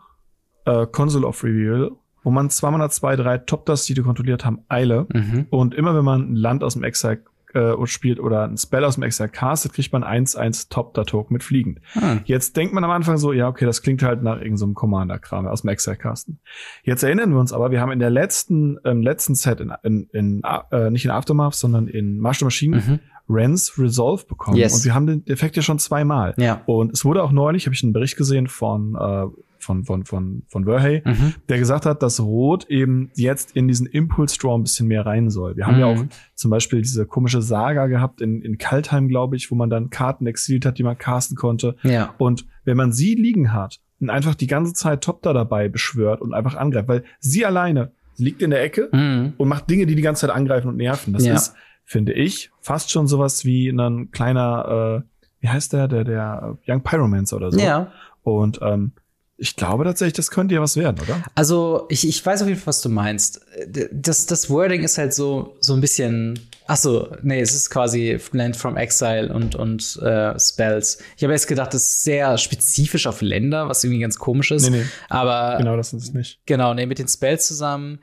äh, Console of Reveal wo man zweimal hat zwei, drei Top-Dust, die du kontrolliert haben, Eile. Mhm. Und immer wenn man ein Land aus dem Exile äh, spielt oder ein Spell aus dem Exile castet, kriegt man 1-1 Top-Da-Token mit Fliegend. Ah. Jetzt denkt man am Anfang so, ja, okay, das klingt halt nach irgendeinem so Commander-Kram aus dem Exile casten. Jetzt erinnern wir uns aber, wir haben in der letzten, im letzten Set in, in, in äh, nicht in Aftermath, sondern in Master Machine mhm. Rens Resolve bekommen. Yes. Und wir haben den Effekt ja schon zweimal. Ja. Und es wurde auch neulich, habe ich einen Bericht gesehen von äh, von, von, von, von Verhey, mhm. der gesagt hat, dass Rot eben jetzt in diesen Impulse Draw ein bisschen mehr rein soll. Wir haben mhm. ja auch zum Beispiel diese komische Saga gehabt in, in Kaltheim, glaube ich, wo man dann Karten exiliert hat, die man casten konnte. Ja. Und wenn man sie liegen hat und einfach die ganze Zeit Top da dabei beschwört und einfach angreift, weil sie alleine liegt in der Ecke mhm. und macht Dinge, die die ganze Zeit angreifen und nerven. Das ja. ist, finde ich, fast schon sowas wie ein kleiner, äh, wie heißt der, der, der Young Pyromancer oder so. Ja. Und ähm, ich glaube tatsächlich, das könnte ja was werden, oder? Also, ich, ich weiß auf jeden Fall, was du meinst. Das, das Wording ist halt so, so ein bisschen. Ach so, nee, es ist quasi Land from Exile und, und äh, Spells. Ich habe jetzt gedacht, das ist sehr spezifisch auf Länder, was irgendwie ganz komisch ist. Nee, nee. Aber. Genau, das ist es nicht. Genau, nee, mit den Spells zusammen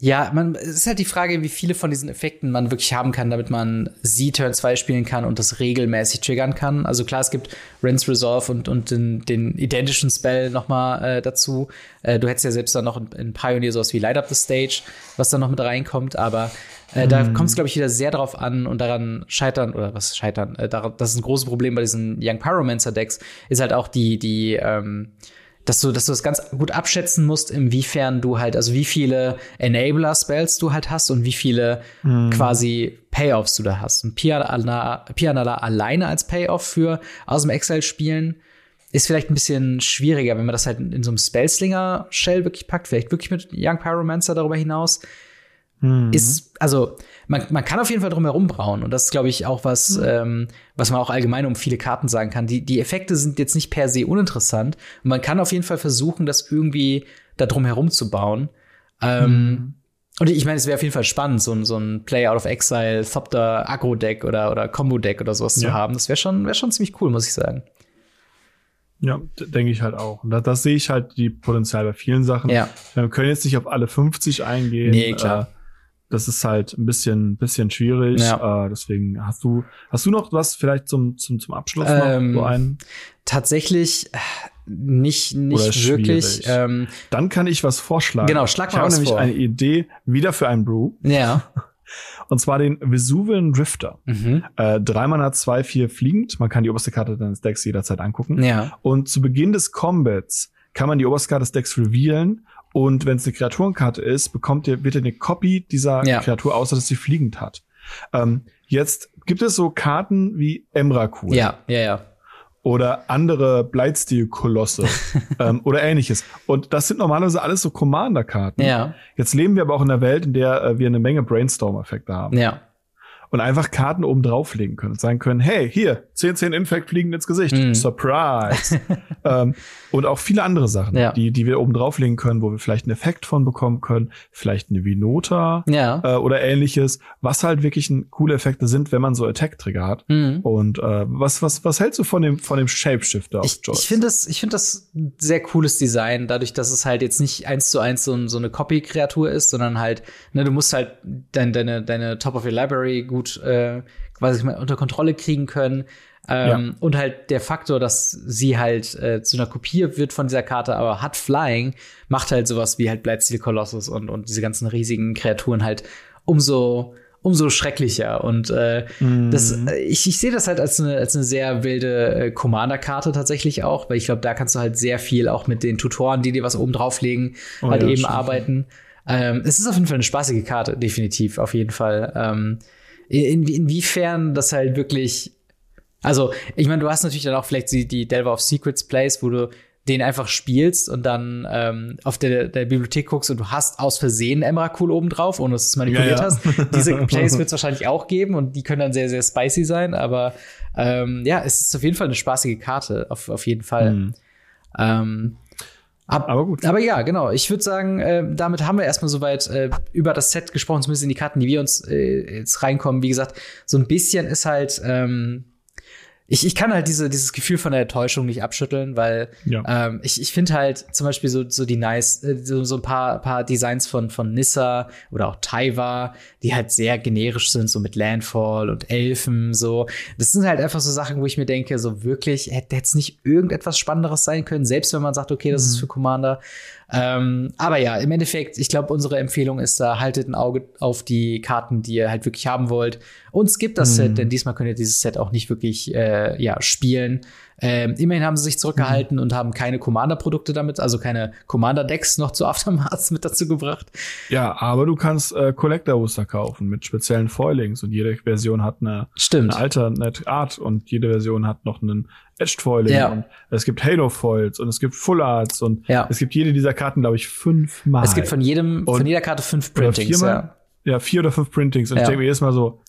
ja, man, es ist halt die Frage, wie viele von diesen Effekten man wirklich haben kann, damit man sie Turn 2 spielen kann und das regelmäßig triggern kann. Also klar, es gibt Rinse Resolve und, und den, den identischen Spell nochmal äh, dazu. Äh, du hättest ja selbst dann noch in, in Pioneer sowas wie Light Up the Stage, was dann noch mit reinkommt, aber äh, da mm. kommt es, glaube ich, wieder sehr drauf an und daran scheitern, oder was scheitern, äh, daran, das ist ein großes Problem bei diesen Young Pyromancer-Decks, ist halt auch die, die, ähm, dass du, dass du das ganz gut abschätzen musst, inwiefern du halt, also wie viele Enabler-Spells du halt hast und wie viele mhm. quasi Payoffs du da hast. Und Pianala, Pianala alleine als Payoff für aus dem Exile spielen ist vielleicht ein bisschen schwieriger, wenn man das halt in so einem Spellslinger-Shell wirklich packt, vielleicht wirklich mit Young Pyromancer darüber hinaus. Mhm. Ist, also, man, man kann auf jeden Fall drum herum brauen. Und das ist, glaube ich, auch was, mhm. ähm, was man auch allgemein um viele Karten sagen kann. Die, die Effekte sind jetzt nicht per se uninteressant. Und man kann auf jeden Fall versuchen, das irgendwie da drum herum zu bauen. Ähm, mhm. Und ich meine, es wäre auf jeden Fall spannend, so ein, so ein Play Out of Exile, Thopter Agro-Deck oder, oder Combo-Deck oder sowas ja. zu haben. Das wäre schon, wär schon ziemlich cool, muss ich sagen. Ja, denke ich halt auch. Und da, das sehe ich halt die Potenzial bei vielen Sachen. Ja. Wir können jetzt nicht auf alle 50 eingehen. Nee, klar. Äh, das ist halt ein bisschen, bisschen schwierig. Ja. Äh, deswegen hast du, hast du noch was vielleicht zum, zum, zum Abschluss noch? Ähm, so einen? Tatsächlich äh, nicht, nicht wirklich. Ähm, Dann kann ich was vorschlagen. Genau, schlag mal ich habe nämlich vor. eine Idee wieder für einen Brew. Ja. *laughs* Und zwar den Vesuvian Drifter. Mhm. Äh, drei Mana, zwei, vier fliegend. Man kann die oberste Karte deines Decks jederzeit angucken. Ja. Und zu Beginn des Combats kann man die oberste Karte des Decks revealen und wenn es eine Kreaturenkarte ist, bekommt ihr, wird ihr eine Copy dieser Ja. Kreatur, außer dass sie fliegend hat. Ähm, jetzt gibt es so Karten wie Emrakul Ja, ja, ja. oder andere Blightsteel-Kolosse *laughs* ähm, oder ähnliches. Und das sind normalerweise alles so Commander-Karten. Ja, Jetzt leben wir aber auch in einer Welt, in der äh, wir eine Menge Brainstorm-Effekte haben. ja. Und einfach Karten oben drauflegen können und sagen können, hey, hier, 10, 10 Infect fliegen ins Gesicht. Mhm. Surprise. *laughs* ähm, und auch viele andere Sachen, ja. die, die wir oben drauflegen können, wo wir vielleicht einen Effekt von bekommen können, vielleicht eine Vinota ja. äh, oder ähnliches, was halt wirklich ein, coole Effekte sind, wenn man so Attack-Trigger hat. Mhm. Und äh, was, was, was hältst du von dem, von dem Shapeshifter auf Joyce? Ich finde das, ich finde das ein sehr cooles Design, dadurch, dass es halt jetzt nicht eins zu eins so, so eine Copy-Kreatur ist, sondern halt, ne, du musst halt dein, deine, deine Top of your Library gut äh, quasi mal unter Kontrolle kriegen können. Ähm, ja. Und halt der Faktor, dass sie halt äh, zu einer Kopie wird von dieser Karte, aber hat Flying, macht halt sowas wie halt Blightsteel Colossus und, und diese ganzen riesigen Kreaturen halt umso umso schrecklicher. Und äh, mm. das, äh, ich, ich sehe das halt als eine, als eine sehr wilde äh, Commander-Karte tatsächlich auch, weil ich glaube, da kannst du halt sehr viel auch mit den Tutoren, die dir was oben drauflegen, oh, halt ja, eben stimmt. arbeiten. Ähm, es ist auf jeden Fall eine spaßige Karte, definitiv, auf jeden Fall. Ähm, in, inwiefern das halt wirklich also, ich meine, du hast natürlich dann auch vielleicht die, die Delver of Secrets Plays, wo du den einfach spielst und dann ähm, auf der, der Bibliothek guckst und du hast aus Versehen Emrakul oben drauf, ohne dass du es manipuliert ja, ja. hast. Diese Plays wird es wahrscheinlich auch geben und die können dann sehr, sehr spicy sein, aber ähm, ja, es ist auf jeden Fall eine spaßige Karte, auf, auf jeden Fall. Mhm. Ähm, ab, aber gut. Aber ja, genau. Ich würde sagen, äh, damit haben wir erstmal soweit äh, über das Set gesprochen, zumindest in die Karten, die wir uns äh, jetzt reinkommen. Wie gesagt, so ein bisschen ist halt ähm, ich, ich kann halt diese, dieses Gefühl von der Enttäuschung nicht abschütteln, weil ja. ähm, ich, ich finde halt zum Beispiel so, so die nice, äh, so, so ein paar, paar Designs von, von Nissa oder auch Taiwa, die halt sehr generisch sind, so mit Landfall und Elfen, so. Das sind halt einfach so Sachen, wo ich mir denke, so wirklich, hätte jetzt nicht irgendetwas Spannenderes sein können, selbst wenn man sagt, okay, das mhm. ist für Commander. Ähm, aber ja, im Endeffekt, ich glaube, unsere Empfehlung ist da, haltet ein Auge auf die Karten, die ihr halt wirklich haben wollt. Und skippt das mhm. Set, denn diesmal könnt ihr dieses Set auch nicht wirklich äh, ja, spielen. Ähm, immerhin haben sie sich zurückgehalten mhm. und haben keine Commander-Produkte damit, also keine Commander-Decks noch zu Aftermath *laughs* mit dazu gebracht. Ja, aber du kannst äh, Collector-Booster kaufen mit speziellen Foilings und jede Version hat eine, Stimmt. eine Alternate Art und jede Version hat noch einen Edged Foiling ja. und es gibt Halo Foils und es gibt Full Arts und ja. es gibt jede dieser Karten, glaube ich, fünfmal. Es gibt von jedem, und von jeder Karte fünf Printings, ja. Ja, vier oder fünf Printings. Und ich denke mir jedes Mal so,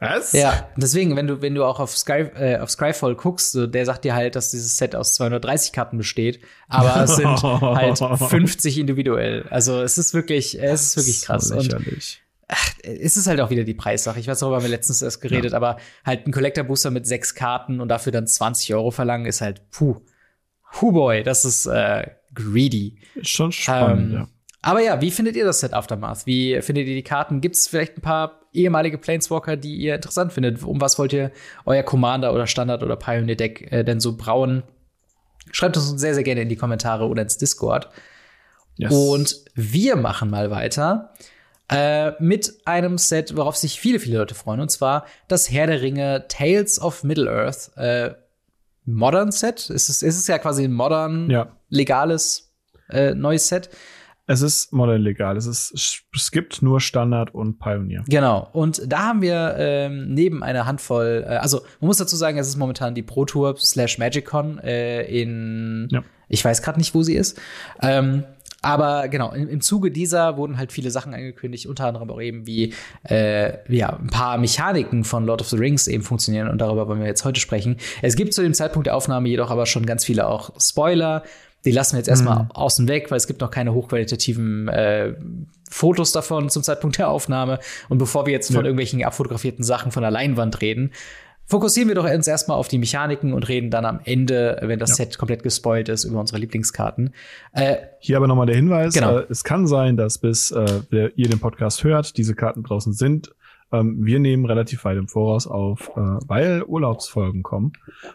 was? Ja, deswegen, wenn du, wenn du auch auf, Sky, äh, auf Skyfall guckst, so, der sagt dir halt, dass dieses Set aus 230 Karten besteht, aber es sind *laughs* halt 50 individuell. Also es ist wirklich, es ist wirklich krass. So Und, ach, es ist halt auch wieder die Preissache. Ich weiß, darüber haben wir letztens erst geredet, ja. aber halt ein Collector Booster mit sechs Karten und dafür dann 20 Euro verlangen, ist halt, puh, hu boy, das ist äh, greedy. Ist schon spannend, ähm, ja. Aber ja, wie findet ihr das Set Aftermath? Wie findet ihr die Karten? Gibt es vielleicht ein paar ehemalige Planeswalker, die ihr interessant findet? Um was wollt ihr euer Commander oder Standard oder Pioneer Deck äh, denn so brauen? Schreibt uns sehr, sehr gerne in die Kommentare oder ins Discord. Yes. Und wir machen mal weiter äh, mit einem Set, worauf sich viele, viele Leute freuen. Und zwar das Herr der Ringe Tales of Middle-earth. Äh, Modern Set. Es ist, es ist ja quasi ein modern, ja. legales äh, neues Set. Es ist modern legal. Es, ist, es gibt nur Standard und Pioneer. Genau. Und da haben wir ähm, neben einer Handvoll, äh, also man muss dazu sagen, es ist momentan die Pro Tour slash MagicCon äh, in, ja. ich weiß gerade nicht, wo sie ist. Ähm, aber genau, im, im Zuge dieser wurden halt viele Sachen angekündigt, unter anderem auch eben wie äh, ja, ein paar Mechaniken von Lord of the Rings eben funktionieren und darüber wollen wir jetzt heute sprechen. Es gibt zu dem Zeitpunkt der Aufnahme jedoch aber schon ganz viele auch Spoiler, die lassen wir jetzt erstmal mhm. außen weg, weil es gibt noch keine hochqualitativen äh, Fotos davon zum Zeitpunkt der Aufnahme. Und bevor wir jetzt von ja. irgendwelchen abfotografierten Sachen von der Leinwand reden, fokussieren wir doch uns erstmal auf die Mechaniken und reden dann am Ende, wenn das ja. Set komplett gespoilt ist, über unsere Lieblingskarten. Äh, Hier aber nochmal der Hinweis. Genau. Äh, es kann sein, dass bis äh, ihr den Podcast hört, diese Karten draußen sind. Ähm, wir nehmen relativ weit im Voraus auf, äh, weil Urlaubsfolgen kommen.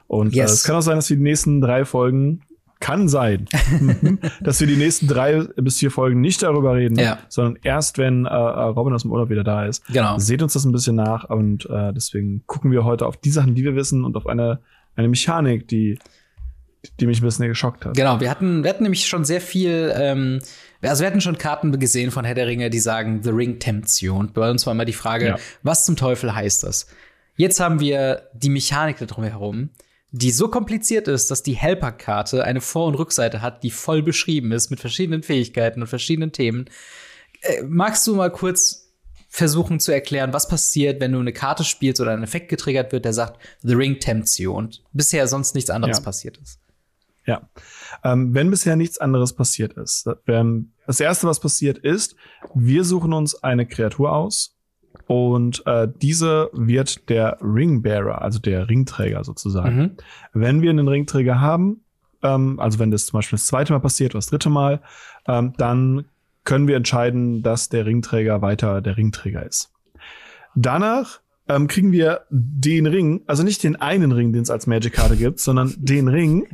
Und äh, yes. es kann auch sein, dass die nächsten drei Folgen kann sein, *laughs* dass wir die nächsten drei bis vier Folgen nicht darüber reden, ja. sondern erst, wenn äh, Robin aus dem Urlaub wieder da ist. Genau. Seht uns das ein bisschen nach und äh, deswegen gucken wir heute auf die Sachen, die wir wissen und auf eine, eine Mechanik, die, die mich ein bisschen geschockt hat. Genau, wir hatten, wir hatten nämlich schon sehr viel, ähm, also wir hatten schon Karten gesehen von Herr der Ringe, die sagen The Ring tempts you. Und bei uns war immer die Frage, ja. was zum Teufel heißt das? Jetzt haben wir die Mechanik da drumherum die so kompliziert ist, dass die Helper-Karte eine Vor- und Rückseite hat, die voll beschrieben ist mit verschiedenen Fähigkeiten und verschiedenen Themen. Äh, magst du mal kurz versuchen zu erklären, was passiert, wenn du eine Karte spielst oder ein Effekt getriggert wird, der sagt, The Ring tempts you und bisher sonst nichts anderes Ja. passiert ist. Ja. Ähm, wenn bisher nichts anderes passiert ist, das erste, was passiert ist, wir suchen uns eine Kreatur aus und äh, diese wird der Ringbearer, also der Ringträger sozusagen. Mhm. Wenn wir einen Ringträger haben, ähm, also wenn das zum Beispiel das zweite Mal passiert oder das dritte Mal, ähm, dann können wir entscheiden, dass der Ringträger weiter der Ringträger ist. Danach ähm, kriegen wir den Ring, also nicht den einen Ring, den es als Magic-Karte gibt, sondern den Ring.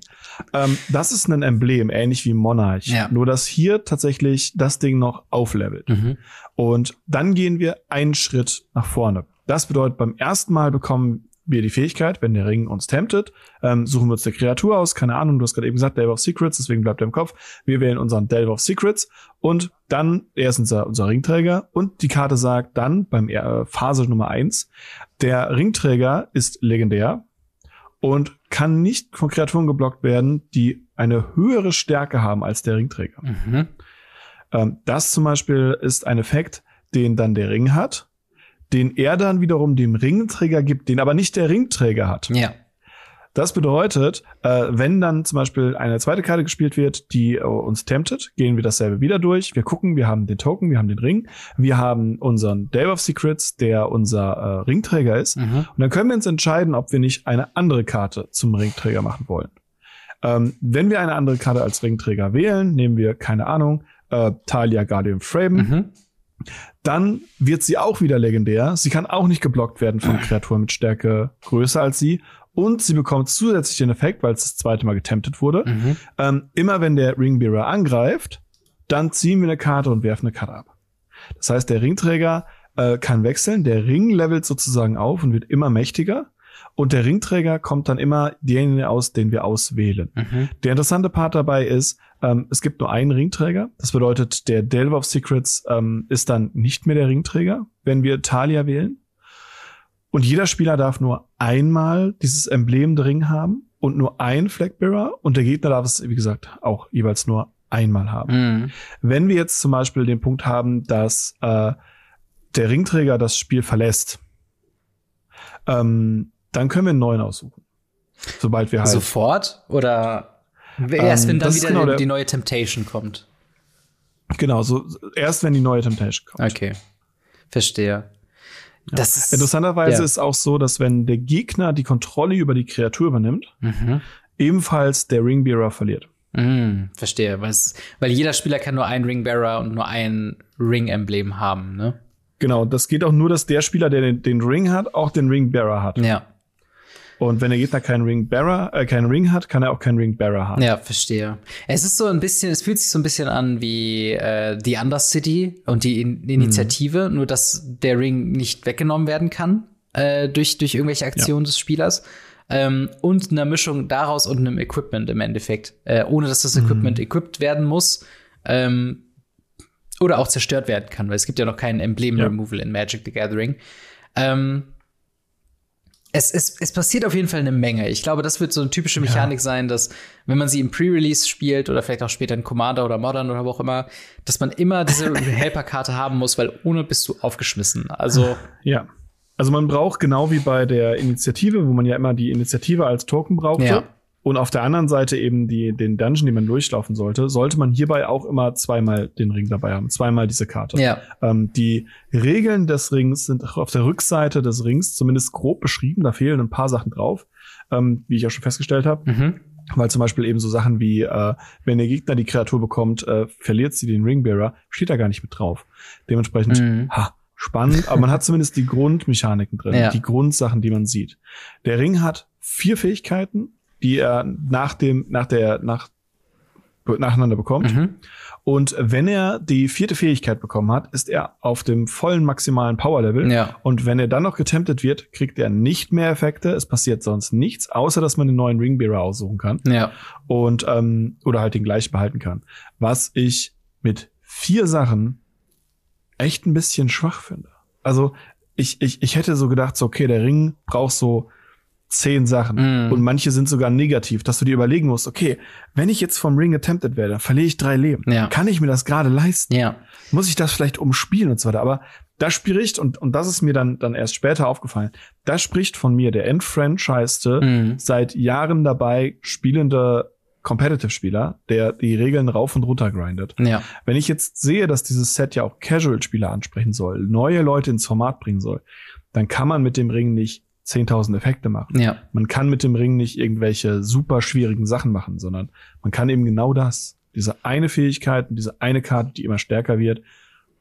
Ähm, das ist ein Emblem, ähnlich wie Monarch. Ja. Nur, dass hier tatsächlich das Ding noch auflevelt. Mhm. Und dann gehen wir einen Schritt nach vorne. Das bedeutet, beim ersten Mal bekommen wir die Fähigkeit, wenn der Ring uns temptet, ähm, suchen wir uns eine Kreatur aus, keine Ahnung, du hast gerade eben gesagt, Delve of Secrets, deswegen bleibt er im Kopf. Wir wählen unseren Delve of Secrets und dann, er ist unser, unser Ringträger und die Karte sagt dann beim äh, Phase Nummer eins, der Ringträger ist legendär und kann nicht von Kreaturen geblockt werden, die eine höhere Stärke haben als der Ringträger. Mhm. Ähm, das zum Beispiel ist ein Effekt, den dann der Ring hat, den er dann wiederum dem Ringträger gibt, den aber nicht der Ringträger hat. Ja. Das bedeutet, äh, wenn dann zum Beispiel eine zweite Karte gespielt wird, die äh, uns temptet, gehen wir dasselbe wieder durch. Wir gucken, wir haben den Token, wir haben den Ring, wir haben unseren Day of Secrets, der unser äh, Ringträger ist. Mhm. Und dann können wir uns entscheiden, ob wir nicht eine andere Karte zum Ringträger machen wollen. Ähm, wenn wir eine andere Karte als Ringträger wählen, nehmen wir, keine Ahnung, äh, Talia Guardian Fraben, Mhm. dann wird sie auch wieder legendär. Sie kann auch nicht geblockt werden von *clears throat* Kreaturen mit Stärke größer als sie. Und sie bekommt zusätzlich den Effekt, weil es das zweite Mal getemptet wurde. Mhm. Ähm, immer wenn der Ringbearer angreift, dann ziehen wir eine Karte und werfen eine Karte ab. Das heißt, der Ringträger äh, kann wechseln, der Ring levelt sozusagen auf und wird immer mächtiger. Und der Ringträger kommt dann immer denjenigen aus, den wir auswählen. Mhm. Der interessante Part dabei ist, ähm, es gibt nur einen Ringträger. Das bedeutet, der Delve of Secrets ähm, ist dann nicht mehr der Ringträger, wenn wir Talia wählen. Und jeder Spieler darf nur einmal dieses Emblem der Ring haben und nur ein Flagbearer. Und der Gegner darf es, wie gesagt, auch jeweils nur einmal haben. Mhm. Wenn wir jetzt zum Beispiel den Punkt haben, dass äh, der Ringträger das Spiel verlässt, ähm, dann können wir einen neuen aussuchen. Sobald wir halt. Sofort oder erst Ähm, wenn dann wieder genau die, die neue Temptation kommt? Genau, so erst wenn die neue Temptation kommt. Okay. Verstehe. Das ist Interessanterweise Ja. ist auch so, dass wenn der Gegner die Kontrolle über die Kreatur übernimmt, Mhm. ebenfalls der Ringbearer verliert. Mhm, verstehe. Weil, es, weil jeder Spieler kann nur einen Ringbearer und nur ein Ring-Emblem haben, ne? Genau, das geht auch nur, dass der Spieler, der den, den Ring hat, auch den Ringbearer hat. Ja. Und wenn der Gegner keinen Ringbearer, äh, keinen Ring hat, kann er auch keinen Ringbearer haben. Ja, verstehe. Es ist so ein bisschen, es fühlt sich so ein bisschen an wie äh, die Undercity und die In Initiative, nur dass der Ring nicht weggenommen werden kann äh, durch, durch irgendwelche Aktionen des Spielers. Ähm, und einer Mischung daraus und einem Equipment im Endeffekt. Äh, ohne dass das Equipment equipped werden muss. Ähm, oder auch zerstört werden kann, weil es gibt ja noch keinen Emblem-Removal in Magic the Gathering. Ähm, es, es, es passiert auf jeden Fall eine Menge. Ich glaube, das wird so eine typische Mechanik sein, dass, wenn man sie im Pre-Release spielt oder vielleicht auch später in Commander oder Modern oder wo auch immer, dass man immer diese *laughs* Helper-Karte haben muss, weil ohne bist du aufgeschmissen. Also, Ja. Also man braucht genau wie bei der Initiative, wo man ja immer die Initiative als Token brauchte. Ja. Und auf der anderen Seite eben die, den Dungeon, den man durchlaufen sollte, sollte man hierbei auch immer zweimal den Ring dabei haben, zweimal diese Karte. ja. Ähm, die Regeln des Rings sind auch auf der Rückseite des Rings zumindest grob beschrieben. Da fehlen ein paar Sachen drauf, ähm, wie ich auch schon festgestellt habe. Mhm. Weil zum Beispiel eben so Sachen wie, äh, wenn der Gegner die Kreatur bekommt, äh, verliert sie den Ringbearer, steht da gar nicht mit drauf. Dementsprechend, Mhm. ha, spannend, aber man hat zumindest die Grundmechaniken drin, Ja. die Grundsachen, die man sieht. Der Ring hat vier Fähigkeiten, die er nach dem, nach der, nach, nacheinander bekommt. Mhm. Und wenn er die vierte Fähigkeit bekommen hat, ist er auf dem vollen maximalen Power-Level. Ja. Und wenn er dann noch getemptet wird, kriegt er nicht mehr Effekte. Es passiert sonst nichts, außer dass man den neuen Ringbearer aussuchen kann Ja. und ähm, oder halt den gleich behalten kann. Was ich mit vier Sachen echt ein bisschen schwach finde. Also ich, ich, ich hätte so gedacht, so, okay, der Ring braucht so zehn Sachen mm. und manche sind sogar negativ, dass du dir überlegen musst, okay, wenn ich jetzt vom Ring attempted werde, verliere ich drei Leben. Ja. Kann ich mir das gerade leisten? Ja. Muss ich das vielleicht umspielen und so weiter? Aber das spricht, und, und das ist mir dann, dann erst später aufgefallen, das spricht von mir, der entfranchised, mm. seit Jahren dabei spielende Competitive-Spieler, der die Regeln rauf und runter grindet. Ja. Wenn ich jetzt sehe, dass dieses Set ja auch Casual-Spieler ansprechen soll, neue Leute ins Format bringen soll, dann kann man mit dem Ring nicht 10.000 Effekte machen. Ja. Man kann mit dem Ring nicht irgendwelche super schwierigen Sachen machen, sondern man kann eben genau das. Diese eine Fähigkeit und diese eine Karte, die immer stärker wird.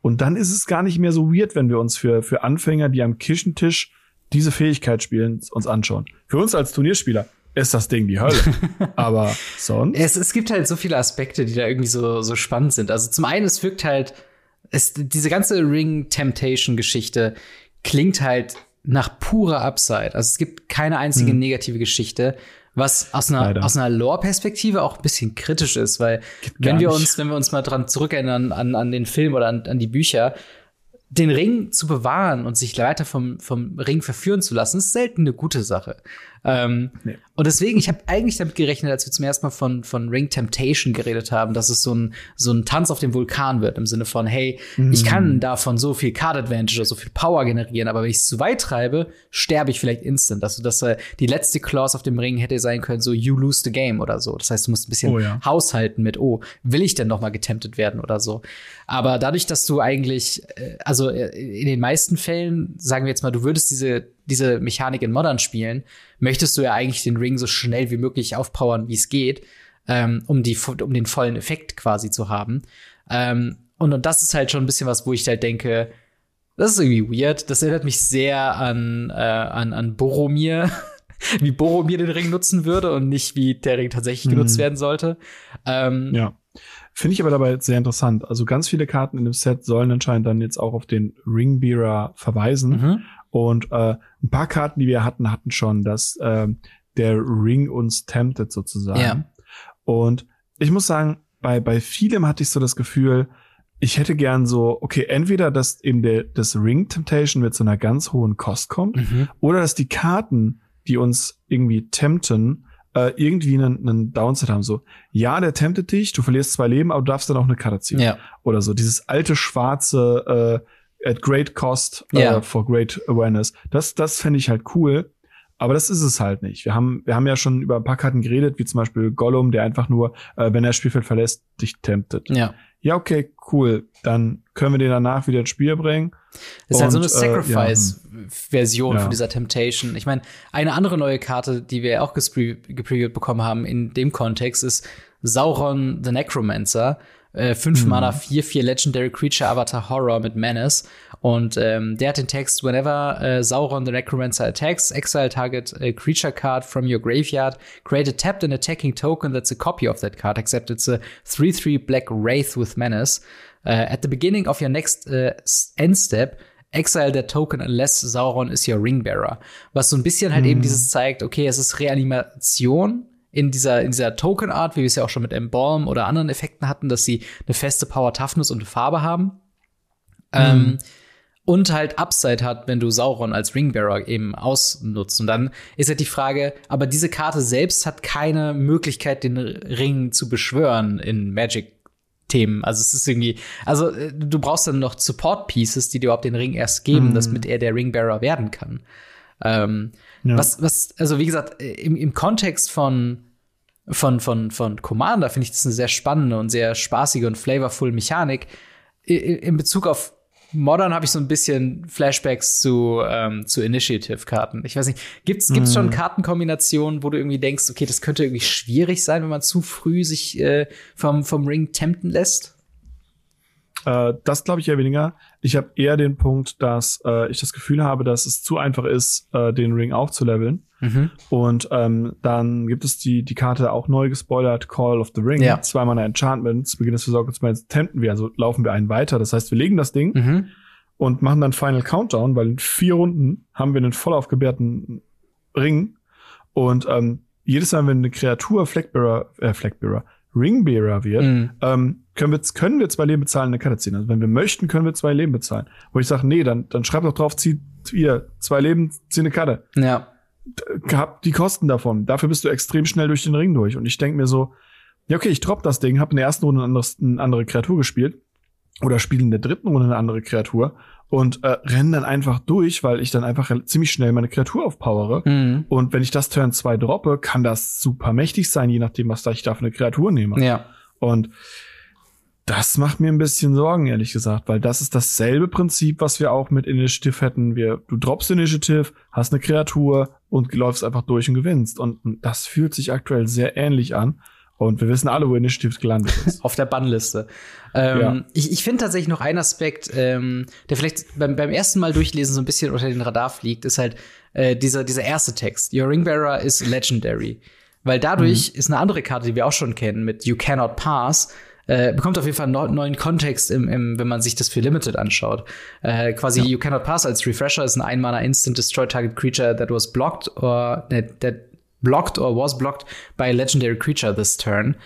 Und dann ist es gar nicht mehr so weird, wenn wir uns für, für Anfänger, die am Küchentisch diese Fähigkeit spielen, uns anschauen. Für uns als Turnierspieler ist das Ding die Hölle. *laughs* Aber sonst. Es, es gibt halt so viele Aspekte, die da irgendwie so, so spannend sind. Also zum einen, es wirkt halt, es, diese ganze Ring-Temptation-Geschichte klingt halt nach purer Upside. Also es gibt keine einzige hm. negative Geschichte, was aus einer, aus einer Lore-Perspektive auch ein bisschen kritisch ist, weil wenn wir uns, wenn wir uns mal dran zurückerinnern an, an den Film oder an, an die Bücher, den Ring zu bewahren und sich weiter vom, vom Ring verführen zu lassen, ist selten eine gute Sache. Ähm, nee. Und deswegen, ich habe eigentlich damit gerechnet, als wir zum ersten Mal von, von Ring Temptation geredet haben, dass es so ein, so ein Tanz auf dem Vulkan wird, im Sinne von, hey, mm. ich kann mhm. davon so viel Card Advantage oder so viel Power generieren, aber wenn ich es zu weit treibe, sterbe ich vielleicht instant. Also, dass äh, die letzte Clause auf dem Ring hätte sein können, so, you lose the game oder so. Das heißt, du musst ein bisschen oh, ja. haushalten mit, oh, will ich denn noch mal getemptet werden oder so. Aber dadurch, dass du eigentlich, äh, also äh, in den meisten Fällen, sagen wir jetzt mal, du würdest diese diese Mechanik in Modern spielen, möchtest du ja eigentlich den Ring so schnell wie möglich aufpowern, wie es geht, ähm, um, die, um den vollen Effekt quasi zu haben. Ähm, und, und das ist halt schon ein bisschen was, wo ich halt denke, das ist irgendwie weird. Das erinnert mich sehr an, äh, an, an Boromir, *laughs* wie Boromir den Ring nutzen würde und nicht wie der Ring tatsächlich mhm. genutzt werden sollte. Ähm, ja. Finde ich aber dabei sehr interessant. Also ganz viele Karten in dem Set sollen anscheinend dann jetzt auch auf den Ringbearer verweisen. Mhm. Und äh, ein paar Karten, die wir hatten, hatten schon, dass äh, der Ring uns temptet sozusagen. Ja. Und ich muss sagen, bei, bei vielem hatte ich so das Gefühl, ich hätte gern so, okay, entweder, dass eben der, das Ring Temptation mit so einer ganz hohen Kost kommt, mhm. oder dass die Karten, die uns irgendwie tempten, äh, irgendwie einen, einen Downside haben. So, ja, der temptet dich, du verlierst zwei Leben, aber du darfst dann auch eine Karte ziehen. Ja. Oder so, dieses alte schwarze, äh, at great cost yeah. uh, for great awareness. Das, das fände ich halt cool. Aber das ist es halt nicht. Wir haben, wir haben ja schon über ein paar Karten geredet, wie zum Beispiel Gollum, der einfach nur, äh, wenn er das Spielfeld verlässt, dich temptet. Ja. Ja, okay, cool. Dann können wir den danach wieder ins Spiel bringen. Das ist halt so eine Sacrifice-Version äh, ja. von dieser Temptation. Ich meine, eine andere neue Karte, die wir auch gepreviewt bekommen haben in dem Kontext, ist Sauron the Necromancer. Äh, fünf mhm. Mana, vier, vier Legendary Creature Avatar Horror mit Menace. Und ähm, der hat den Text, whenever äh, Sauron the Necromancer attacks, exile target a creature card from your graveyard, create a tapped and attacking token that's a copy of that card, except it's a 3-3 black wraith with Menace. Uh, at the beginning of your next uh, end step, exile that token unless Sauron is your ringbearer. Was so ein bisschen halt mhm. eben dieses zeigt, okay, es ist Reanimation, in dieser, in dieser Token-Art, wie wir es ja auch schon mit Embalm oder anderen Effekten hatten, dass sie eine feste Power, Toughness und eine Farbe haben. Mhm. Ähm, und halt Upside hat, wenn du Sauron als Ringbearer eben ausnutzt. Und dann ist halt die Frage, aber diese Karte selbst hat keine Möglichkeit, den Ring zu beschwören in Magic Themen. Also es ist irgendwie, also äh, du brauchst dann noch Support Pieces, die dir überhaupt den Ring erst geben, mhm. damit er der Ringbearer werden kann. Ähm, ja. Was, was, also wie gesagt, im, im Kontext von, von, von, von Commander finde ich das eine sehr spannende und sehr spaßige und flavorful Mechanik. In Bezug auf Modern habe ich so ein bisschen Flashbacks zu, ähm, zu Initiative-Karten. Ich weiß nicht, gibt's, gibt's schon mhm. Kartenkombinationen, wo du irgendwie denkst, okay, das könnte irgendwie schwierig sein, wenn man zu früh sich äh, vom, vom Ring tempten lässt? Äh, das glaube ich eher weniger. Ich habe eher den Punkt, dass äh, ich das Gefühl habe, dass es zu einfach ist, äh, den Ring aufzuleveln. Mhm. Und ähm, dann gibt es die, die Karte auch neu gespoilert, Call of the Ring. Ja. Zweimal eine Enchantment. Zu Beginn des Versorgungsmoments tempten wir, also laufen wir einen weiter. Das heißt, wir legen das Ding mhm. und machen dann Final Countdown, weil in vier Runden haben wir einen voll aufgebärten Ring. Und ähm, jedes Mal, wenn eine Kreatur Fleckbearer, äh, Fleckbearer, Ringbearer wird, mhm. ähm, können wir, können wir zwei Leben bezahlen, eine Karte ziehen. Also wenn wir möchten, können wir zwei Leben bezahlen. Wo ich sage, nee, dann, dann schreibt doch drauf, zieht ihr zwei Leben, zieh eine Karte. Ja. hab die Kosten davon. Dafür bist du extrem schnell durch den Ring durch. Und ich denk mir so, ja, okay, ich drop das Ding, habe in der ersten Runde ein anderes, eine andere Kreatur gespielt oder spiele in der dritten Runde eine andere Kreatur und äh, renne dann einfach durch, weil ich dann einfach ziemlich schnell meine Kreatur aufpowere. Mhm. Und wenn ich das Turn 2 droppe, kann das super mächtig sein, je nachdem, was ich da für eine Kreatur nehme. Ja. Und das macht mir ein bisschen Sorgen, ehrlich gesagt, weil das ist dasselbe Prinzip, was wir auch mit Initiative hätten. Wir, du droppst Initiative, hast eine Kreatur und läufst einfach durch und gewinnst. Und, das fühlt sich aktuell sehr ähnlich an. Und wir wissen alle, wo Initiative gelandet ist. *laughs* Auf der Bannliste. Ähm, ja. Ich, ich finde tatsächlich noch einen Aspekt, ähm, der vielleicht beim, beim ersten Mal durchlesen so ein bisschen unter den Radar fliegt, ist halt äh, dieser, dieser erste Text. Your Ringbearer is legendary. Weil dadurch mhm. ist eine andere Karte, die wir auch schon kennen, mit You cannot pass, äh, bekommt auf jeden Fall einen neuen Kontext, im, im, wenn man sich das für Limited anschaut. Äh, quasi ja. You cannot pass als Refresher ist ein Ein-Mana Instant Destroy Target Creature that was blocked or ne, that blocked or was blocked by a legendary creature this turn.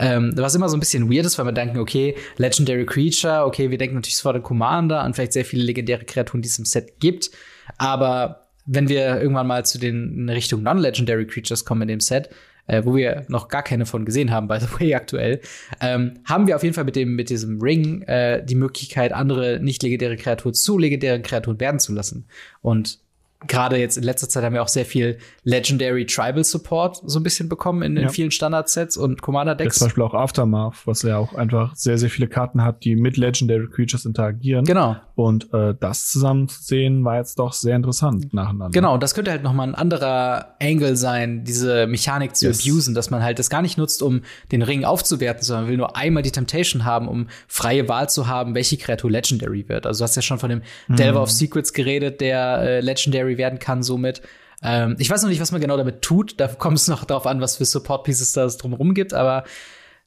Ähm, was immer so ein bisschen weird ist, weil wir denken, okay, Legendary Creature, okay, wir denken natürlich sofort an Commander, an vielleicht sehr viele legendäre Kreaturen, die es im Set gibt. Aber wenn wir irgendwann mal zu den in Richtung Non-Legendary Creatures kommen in dem Set, äh, wo wir noch gar keine von gesehen haben, by the way, *laughs* aktuell, ähm, haben wir auf jeden Fall mit dem, mit diesem Ring äh, die Möglichkeit, andere nicht legendäre Kreaturen zu legendären Kreaturen werden zu lassen. Und gerade jetzt in letzter Zeit haben wir auch sehr viel Legendary Tribal Support so ein bisschen bekommen in, in ja. vielen Standard-Sets und Commander-Decks. Zum Beispiel auch Aftermath, was ja auch einfach sehr, sehr viele Karten hat, die mit Legendary Creatures interagieren. Genau. Und äh, das zusammen zu sehen, war jetzt doch sehr interessant nacheinander. Genau, das könnte halt noch mal ein anderer Angle sein, diese Mechanik zu yes. abusen, dass man halt das gar nicht nutzt, um den Ring aufzuwerten, sondern will nur einmal die Temptation haben, um freie Wahl zu haben, welche Kreatur Legendary wird. Also du hast ja schon von dem mhm. Delver of Secrets geredet, der äh, Legendary werden kann somit. Ähm, ich weiß noch nicht, was man genau damit tut. Da kommt es noch darauf an, was für Support Pieces da drumherum gibt. Aber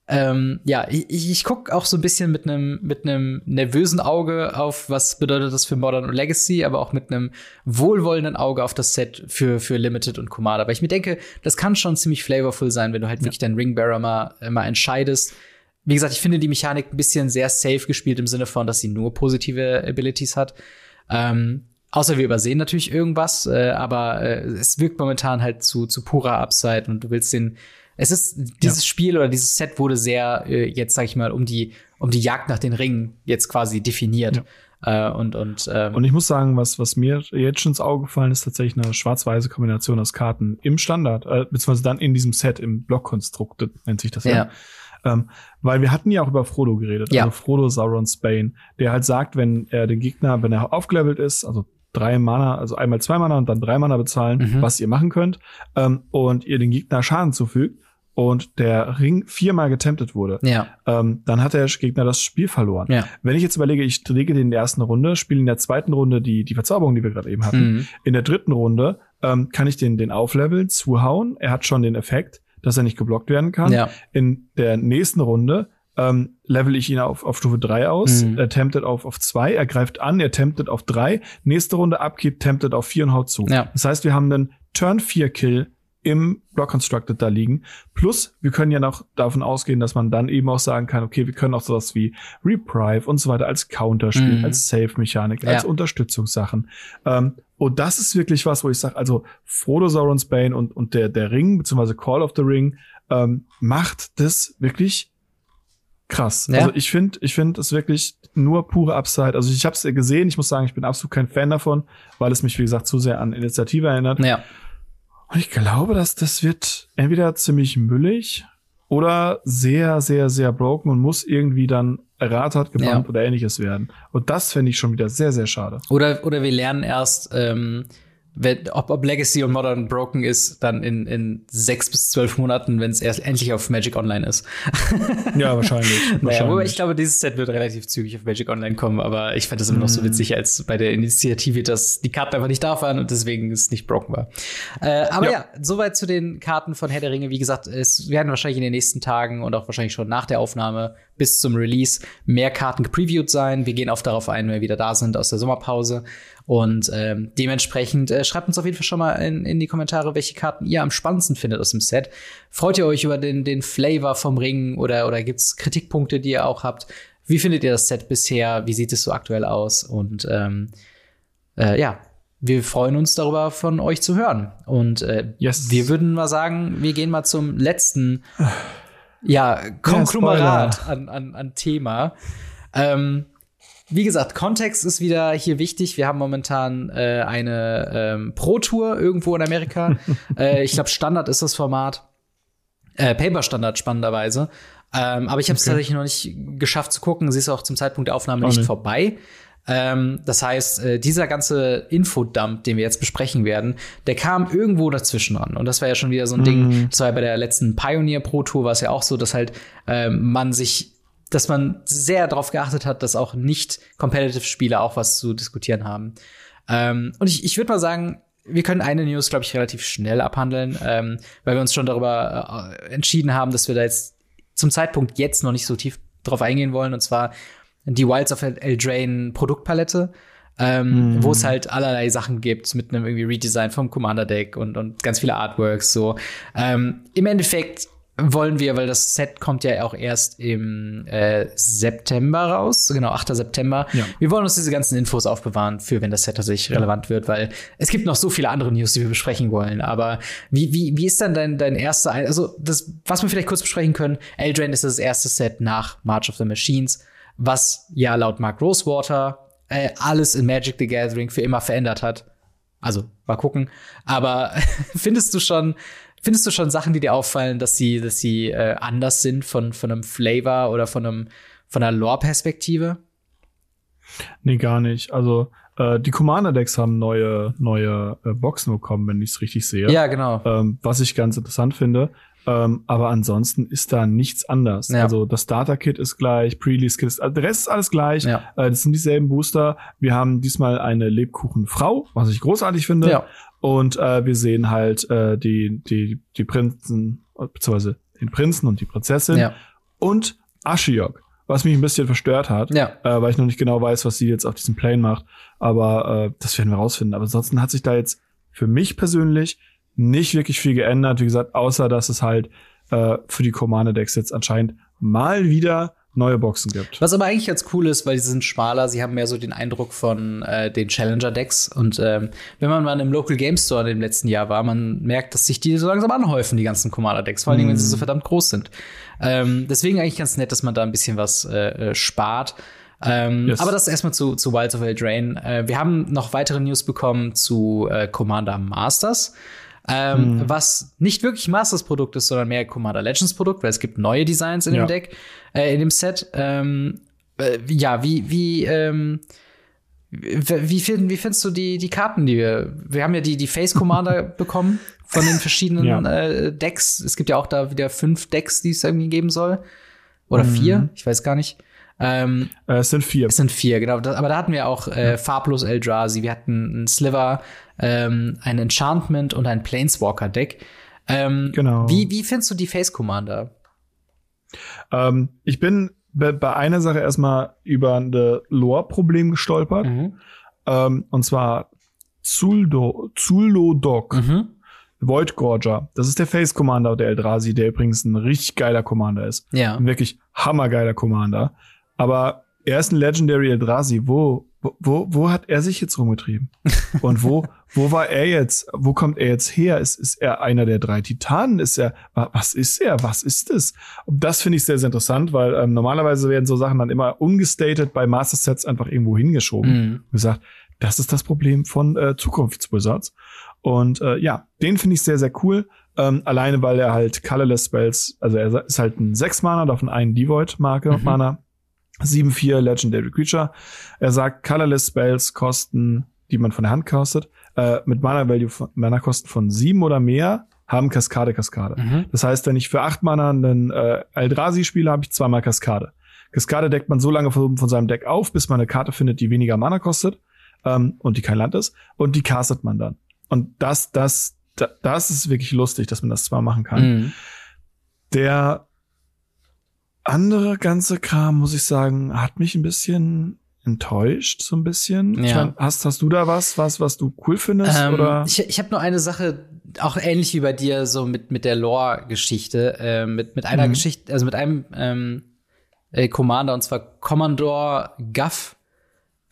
ähm, ja, ich, ich gucke auch so ein bisschen mit einem mit einem nervösen Auge auf, was bedeutet das für Modern und Legacy, aber auch mit einem wohlwollenden Auge auf das Set für für Limited und Commander. Weil ich mir denke, das kann schon ziemlich flavorful sein, wenn du halt ja. wirklich deinen Ringbearer mal, äh, mal entscheidest. Wie gesagt, ich finde die Mechanik ein bisschen sehr safe gespielt im Sinne von, dass sie nur positive Abilities hat. Ähm, Außer wir übersehen natürlich irgendwas, äh, aber äh, es wirkt momentan halt zu, zu purer Upside und du willst den. Es ist dieses ja. Spiel oder dieses Set wurde sehr äh, jetzt sag ich mal um die um die Jagd nach den Ringen jetzt quasi definiert. Ja. Äh, und und ähm, und ich muss sagen, was was mir jetzt schon ins Auge gefallen ist, tatsächlich eine schwarz-weiße Kombination aus Karten im Standard, äh, beziehungsweise dann in diesem Set im Blockkonstrukt nennt sich das ja. ja. Ähm, weil wir hatten ja auch über Frodo geredet, ja. also Frodo Sauron's Bane, der halt sagt, wenn er den Gegner, wenn er aufgelevelt ist, also drei Mana, also einmal zwei Mana und dann drei Mana bezahlen, mhm. was ihr machen könnt, ähm, und ihr den Gegner Schaden zufügt und der Ring viermal getemptet wurde, ja. ähm, dann hat der Gegner das Spiel verloren. Ja. Wenn ich jetzt überlege, ich lege den in der ersten Runde, spiele in der zweiten Runde die, die Verzauberung, die wir gerade eben hatten. Mhm. In der dritten Runde ähm, kann ich den, den aufleveln, zuhauen. Er hat schon den Effekt, dass er nicht geblockt werden kann. Ja. In der nächsten Runde ähm, level ich ihn auf, auf Stufe 3 aus, mhm. er temptet auf, auf 2, er greift an, er temptet auf 3, nächste Runde Upkeep, temptet auf 4 und haut zu. Ja. Das heißt, wir haben einen Turn 4 Kill im Block Constructed da liegen. Plus, wir können ja noch davon ausgehen, dass man dann eben auch sagen kann, okay, wir können auch sowas wie Reprive und so weiter als Counter spielen, mhm. als Save-Mechanik, ja. als Unterstützungssachen. Ähm, und das ist wirklich was, wo ich sage, also Frodo Sauron's Bane und, und der, der Ring, beziehungsweise Call of the Ring, ähm, macht das wirklich krass. Ja. Also ich finde, ich finde es wirklich nur pure Upside. Also ich habe es gesehen. Ich muss sagen, ich bin absolut kein Fan davon, weil es mich wie gesagt zu sehr an Initiative erinnert. Ja. Und ich glaube, dass das wird entweder ziemlich müllig oder sehr, sehr, sehr broken und muss irgendwie dann erratert, gebannt ja. oder ähnliches werden. Und das fände ich schon wieder sehr, sehr schade. Oder, oder wir lernen erst, ähm, wenn, ob, ob Legacy und Modern broken ist, dann in, in sechs bis zwölf Monaten, wenn es erst endlich auf Magic Online ist. ja, wahrscheinlich. *laughs* naja, wahrscheinlich. aber ich glaube, dieses Set wird relativ zügig auf Magic Online kommen, aber ich fand das immer noch so mm. witzig, als bei der Initiative, dass die Karten einfach nicht da waren und deswegen es nicht broken war. Äh, aber ja. ja, soweit zu den Karten von Herr der Ringe. Wie gesagt, es werden wahrscheinlich in den nächsten Tagen und auch wahrscheinlich schon nach der Aufnahme bis zum Release mehr Karten gepreviewt sein. Wir gehen oft darauf ein, wenn wir wieder da sind aus der Sommerpause. Und ähm, dementsprechend äh, schreibt uns auf jeden Fall schon mal in, in die Kommentare, welche Karten ihr am spannendsten findet aus dem Set. Freut ihr euch über den, den Flavor vom Ring oder, oder gibt's Kritikpunkte, die ihr auch habt? Wie findet ihr das Set bisher? Wie sieht es so aktuell aus? Und ähm, äh, ja, wir freuen uns darüber, von euch zu hören. Und äh, yes. wir würden mal sagen, wir gehen mal zum letzten *sighs* ja, Konglomerat ja, an, an, an Thema. Ähm, wie gesagt, Kontext ist wieder hier wichtig. Wir haben momentan äh, eine ähm, Pro-Tour irgendwo in Amerika. *laughs* äh, ich glaube, Standard ist das Format. Äh, Paper-Standard, spannenderweise. Ähm, aber ich habe es okay. tatsächlich noch nicht geschafft zu gucken. Sie ist auch zum Zeitpunkt der Aufnahme nicht, nicht, vorbei. Ähm, das heißt, äh, dieser ganze Infodump, den wir jetzt besprechen werden, der kam irgendwo dazwischen an. Und das war ja schon wieder so ein mhm. Ding. Das war ja bei der letzten Pioneer Pro Tour war es ja auch so, dass halt ähm, man sich dass man sehr darauf geachtet hat, dass auch nicht competitive Spieler auch was zu diskutieren haben. Ähm, und ich, ich würde mal sagen, wir können eine News, glaube ich, relativ schnell abhandeln, ähm, weil wir uns schon darüber äh, entschieden haben, dass wir da jetzt zum Zeitpunkt jetzt noch nicht so tief drauf eingehen wollen. Und zwar die Wilds of Eldraine Produktpalette, ähm, mm. wo es halt allerlei Sachen gibt mit einem irgendwie Redesign vom Commander Deck und, und ganz viele Artworks. So ähm, im Endeffekt wollen wir, weil das Set kommt ja auch erst im äh, September raus, genau 8. September. Ja. Wir wollen uns diese ganzen Infos aufbewahren für, wenn das Set tatsächlich relevant wird, weil es gibt noch so viele andere News, die wir besprechen wollen. Aber wie wie wie ist dann dein dein erster, also das, was wir vielleicht kurz besprechen können? Eldraine ist das erste Set nach March of the Machines was ja laut Mark Rosewater äh, alles in Magic the Gathering für immer verändert hat. Also, mal gucken. Aber *laughs* findest du schon, findest du schon Sachen, die dir auffallen, dass sie, dass sie äh, anders sind von, von einem Flavor oder von einem, von einer Lore-Perspektive? Nee, gar nicht. Also, äh, die Commander-Decks haben neue, neue äh, Boxen bekommen, wenn ich es richtig sehe. Ja, genau. Ähm, was ich ganz interessant finde. Ähm, aber ansonsten ist da nichts anders. Ja. Also das Starter-Kit ist gleich, Pre-Release-Kit ist, der Rest ist alles gleich. Ja. Äh, das sind dieselben Booster. Wir haben diesmal eine Lebkuchenfrau, was ich großartig finde. Ja. Und äh, wir sehen halt äh, die, die, die Prinzen, beziehungsweise den Prinzen und die Prinzessin. Ja. Und Ashiok was mich ein bisschen verstört hat, ja. äh, weil ich noch nicht genau weiß, was sie jetzt auf diesem Plane macht. Aber äh, das werden wir rausfinden. Aber ansonsten hat sich da jetzt für mich persönlich nicht wirklich viel geändert, wie gesagt, außer dass es halt äh, für die Commander-Decks jetzt anscheinend mal wieder neue Boxen gibt. Was aber eigentlich ganz cool ist, weil sie sind schmaler, sie haben mehr so den Eindruck von äh, den Challenger-Decks. Und ähm, wenn man mal im Local Game Store im letzten Jahr war, man merkt, dass sich die so langsam anhäufen, die ganzen Commander-Decks, vor allem, mm. wenn sie so verdammt groß sind. Ähm, deswegen eigentlich ganz nett, dass man da ein bisschen was äh, äh spart. Ähm, yes. Aber das erstmal zu, zu Wilds of Eldraine. Äh, wir haben noch weitere News bekommen zu äh, Commander Masters ähm, mhm. was nicht wirklich Masters Produkt ist, sondern mehr Commander Legends Produkt, weil es gibt neue Designs in ja. dem Deck, äh, in dem Set. Ähm, äh, ja, wie, wie, ähm, wie, find, wie findest du die, die Karten, die wir, wir haben ja die, die Face Commander *laughs* bekommen von den verschiedenen ja. äh, Decks. Es gibt ja auch da wieder fünf Decks, die es irgendwie geben soll. Oder mhm. vier, ich weiß gar nicht. Ähm, äh, es sind vier. Es sind vier, genau. aber da hatten wir auch äh, farblos Eldrazi, wir hatten einen Sliver, ähm, ein Enchantment und ein Planeswalker-Deck. Ähm, genau. Wie, wie findest du die Face Commander? Ähm, ich bin bei einer Sache erstmal über ein Lore-Problem gestolpert. Mhm. Ähm, und zwar Zuldo, Zulodok. Mhm. Void Gorger. Das ist der Face Commander der Eldrazi, der übrigens ein richtig geiler Commander ist. Ja. Ein wirklich hammergeiler Commander. Aber er ist ein Legendary Eldrazi. Wo, wo, wo hat er sich jetzt rumgetrieben? *laughs* Und wo, wo war er jetzt? Wo kommt er jetzt her? Ist, ist er einer der drei Titanen? Ist er, was ist er? Was ist es? Und das finde ich sehr, sehr interessant, weil ähm, normalerweise werden so Sachen dann immer ungestated bei Master Sets einfach irgendwo hingeschoben. Mhm. Gesagt, das ist das Problem von äh, Zukunftswizards. Und äh, ja, den finde ich sehr, sehr cool. Ähm, alleine, weil er halt Colorless Spells, also er ist halt ein 6-Mana, davon einen Devoid-Marke, mhm. Mana 7-4 Legendary Creature. Er sagt, Colorless Spells kosten, die man von der Hand castet, äh, mit Mana Value von, Mana Kosten von 7 oder mehr, haben Kaskade Kaskade. Mhm. Das heißt, wenn ich für 8 Mana einen äh, Eldrazi spiele, habe ich zweimal Kaskade. Kaskade deckt man so lange von, von seinem Deck auf, bis man eine Karte findet, die weniger Mana kostet ähm, und die kein Land ist. Und die castet man dann. Und das, das, das, das ist wirklich lustig, dass man das zwar machen kann. Mhm. Der andere ganze Kram, muss ich sagen, hat mich ein bisschen enttäuscht, so ein bisschen. Ja. Meine, hast, hast du da was, was, was du cool findest? Ähm, oder? Ich, ich habe nur eine Sache, auch ähnlich wie bei dir, so mit, mit der Lore-Geschichte, äh, mit, mit einer mhm. Geschichte, also mit einem ähm, äh, Commander, und zwar Commodore Guff.